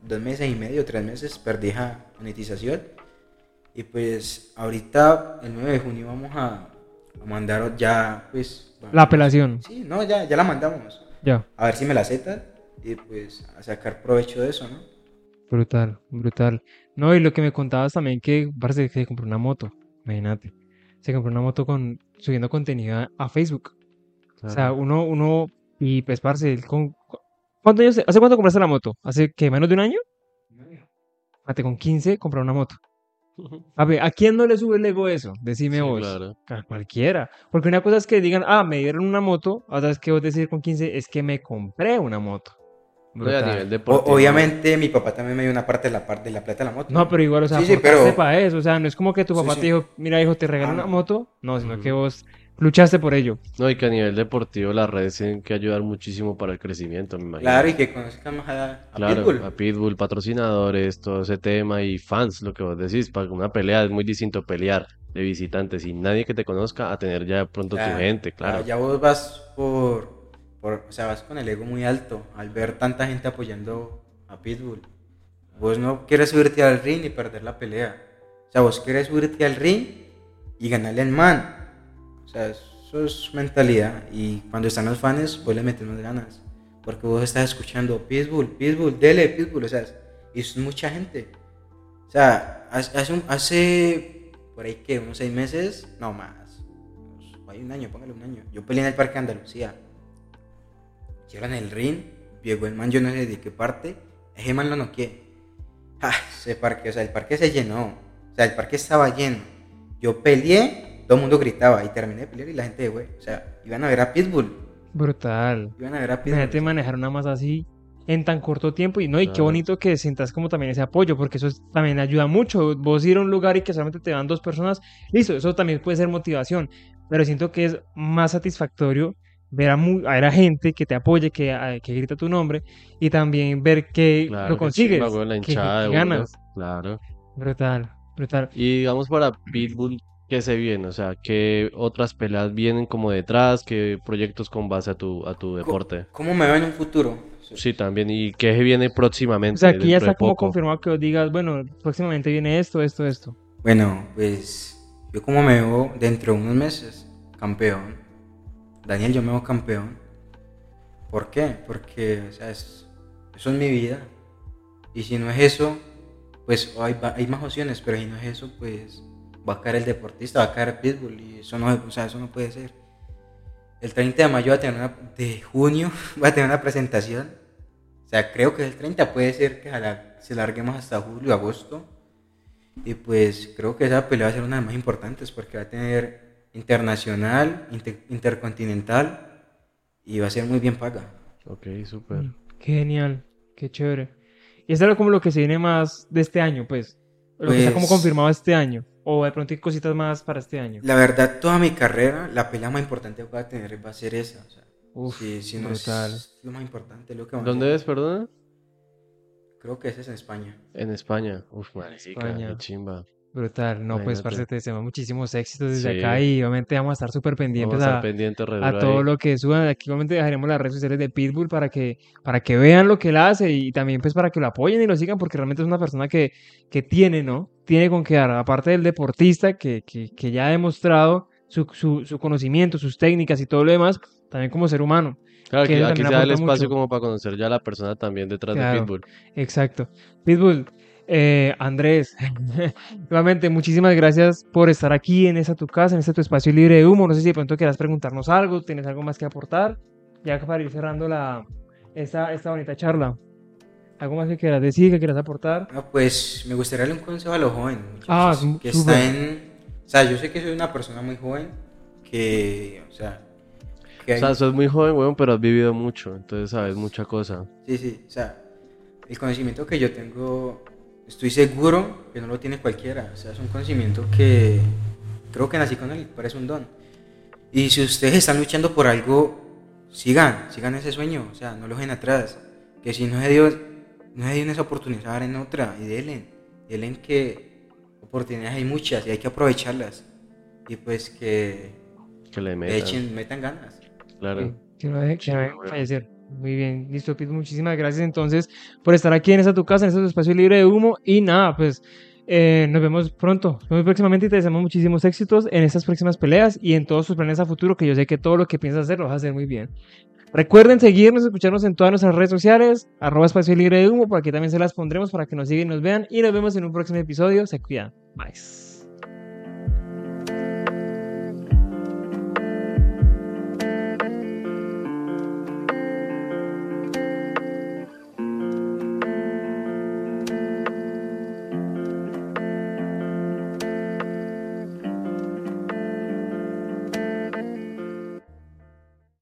dos meses y medio, tres meses, perdí esa monetización. Y pues ahorita, el 9 de junio, vamos a, a mandar ya, pues... La apelación. Sí, no, ya, ya la mandamos. Ya. A ver si me la aceptan y pues a sacar provecho de eso, ¿no? Brutal, brutal. No, y lo que me contabas también que parece que se compró una moto. Imagínate. Se compró una moto con subiendo contenido a, Facebook. O sea, uno, uno, y pues, parce, él con, ¿cuántos años, hace cuánto compraste la moto? ¿Hace que menos de un año? Fíjate, con 15 compró una moto. A ver, ¿a quién no le sube el ego eso? Decime Sí, vos. claro. A cualquiera. Porque una cosa es que digan, ah, me dieron una moto. Otra es que vos decir con 15 es que me compré una moto. Y a O- obviamente mi papá también me dio una parte de la parte de la plata de la moto. No, pero igual, o sea, Sí, sí, pero- para eso. O sea, no es como que tu papá sí. te dijo, mira, hijo, te regalo Ah, una moto. No, sino que vos luchaste por ello. No, y que a nivel deportivo las redes tienen que ayudar muchísimo para el crecimiento, me imagino. Claro, y que conozcamos a, a Claro, Pitbull. a Pitbull, patrocinadores, todo ese tema y fans, lo que vos decís, para una pelea es muy distinto pelear de visitantes sin nadie que te conozca a tener ya de pronto tu Claro, gente, claro. Ya vos vas por, por, o sea, vas con el ego muy alto al ver tanta gente apoyando a Pitbull. Vos no quieres subirte al ring y perder la pelea. O sea, vos quieres subirte al ring y ganarle al man. O sea, eso es mentalidad. Y cuando están los fans, vos le metes más ganas. Porque vos estás escuchando Pitbull, Pitbull, dele, Pitbull. O sea, y es mucha gente. O sea, hace, hace por ahí que unos seis meses, no más. Hay un año, póngale un año. Yo peleé en el Parque Andalucía. Llegaron el ring, llegó el man, yo no sé de qué parte. Ese man lo noqué. Ah, ese parque, o sea, el parque se llenó. O sea, el parque estaba lleno. Yo peleé, todo el mundo gritaba y terminé de pelear y la gente de güey. O sea, iban a ver a Pitbull. Brutal. Iban a ver a Pitbull. Imagínate manejar una más así en tan corto tiempo y no, y qué Claro. bonito que sientas como también ese apoyo, porque eso es- también ayuda mucho. Vos ir a un lugar y que solamente te van dos personas, listo, eso también puede ser motivación, pero siento que es más satisfactorio ver a, mu- a ver a gente que te apoye, que, a- que grita tu nombre y también ver que Claro, lo consigues, weón, la que- que hinchada de uno, ganas. Claro. Brutal, brutal. Y digamos para Pitbull, ¿qué se viene? O sea, ¿qué otras peleas vienen como detrás? ¿Qué proyectos con base a tu, a tu deporte? ¿Cómo me veo en un futuro? Sí, también. ¿Y qué viene próximamente? O sea, aquí ya está como confirmado que vos digas, bueno, próximamente viene esto, esto, esto. Bueno, pues yo como me veo dentro de unos meses campeón. Daniel, yo me veo campeón. ¿Por qué? Porque, o sea, es- eso es mi vida. Y si no es eso, pues hay, más opciones, pero si no es eso, pues va a caer el deportista, va a caer Pitbull y eso no, o sea, eso no puede ser. El 30 de mayo va a tener una, de junio va a tener una presentación. O sea, creo que el 30 puede ser que se larguemos hasta julio, agosto. Y pues creo que esa pelea va a ser una de las más importantes porque va a tener internacional, inter- intercontinental y va a ser muy bien paga. Ok, súper. Mm, Qué genial, qué chévere. Y es algo como lo que se viene más de este año, pues. Lo que está como Pues- confirmado este año. O de pronto hay cositas más para este año. La verdad, toda mi carrera, la pelea más importante que voy a tener va a ser esa. O sea, Uf, si, si no brutal. es lo más importante, lo que ¿Dónde es, perdona? Creo que ese es en España. En España. Uf, marica, España. qué chimba. Brutal, no, pues, Imagínate. parce, te deseamos muchísimos éxitos desde Sí. acá y obviamente vamos a estar súper Vamos pendientes a a, pendientes re a todo ahí. lo que suban. Aquí obviamente dejaremos las redes sociales de Pitbull para que, para que vean lo que él hace y también pues para que lo apoyen y lo sigan porque realmente es una persona que, que tiene, ¿no? Tiene con qué dar. Aparte del deportista que, que, que ya ha demostrado su, su, su conocimiento, sus técnicas y todo lo demás, también como ser humano. Claro, que aquí, aquí se da el espacio mucho. como para conocer ya a la persona también detrás de Claro. Pitbull. Exacto. Pitbull, eh, Andrés, nuevamente muchísimas gracias por estar aquí en esa tu casa, en este tu espacio libre de humo. No sé si de pronto quieras preguntarnos algo, tienes algo más que aportar, ya que para ir cerrando la, esta, esta bonita charla. ¿Algo más que quieras decir, que quieras aportar? No, pues me gustaría darle un consejo a los jóvenes, Ah, que está en... O sea, yo sé que soy una persona muy joven, que, o sea, que O hay- sea, sos muy joven, weón, pero has vivido mucho, entonces sabes mucha cosa. Sí, sí, o sea, el conocimiento que yo tengo, estoy seguro que no lo tiene cualquiera. O sea, es un conocimiento que creo que nací con él, parece un don. Y si ustedes están luchando por algo, sigan, sigan ese sueño, o sea, no lo dejen atrás. Que si no se dio, no se dio en esa oportunidad, en otra, y denle, denle que oportunidades hay muchas y hay que aprovecharlas. Y pues que Que le metan, echen, metan ganas. claro. Sí, que no deje, que no deje bueno. fallecer. Muy bien, listo, Pitbull. Muchísimas gracias entonces por estar aquí en esta tu casa, en este espacio libre de humo. Y nada, pues eh, nos vemos pronto, nos vemos próximamente y te deseamos muchísimos éxitos en estas próximas peleas y en todos tus planes a futuro, que yo sé que todo lo que piensas hacer lo vas a hacer muy bien. Recuerden seguirnos, escucharnos en todas nuestras redes sociales, arroba espacio libre de humo, por aquí también se las pondremos para que nos sigan y nos vean. Y nos vemos en un próximo episodio. Se cuidan. Bye.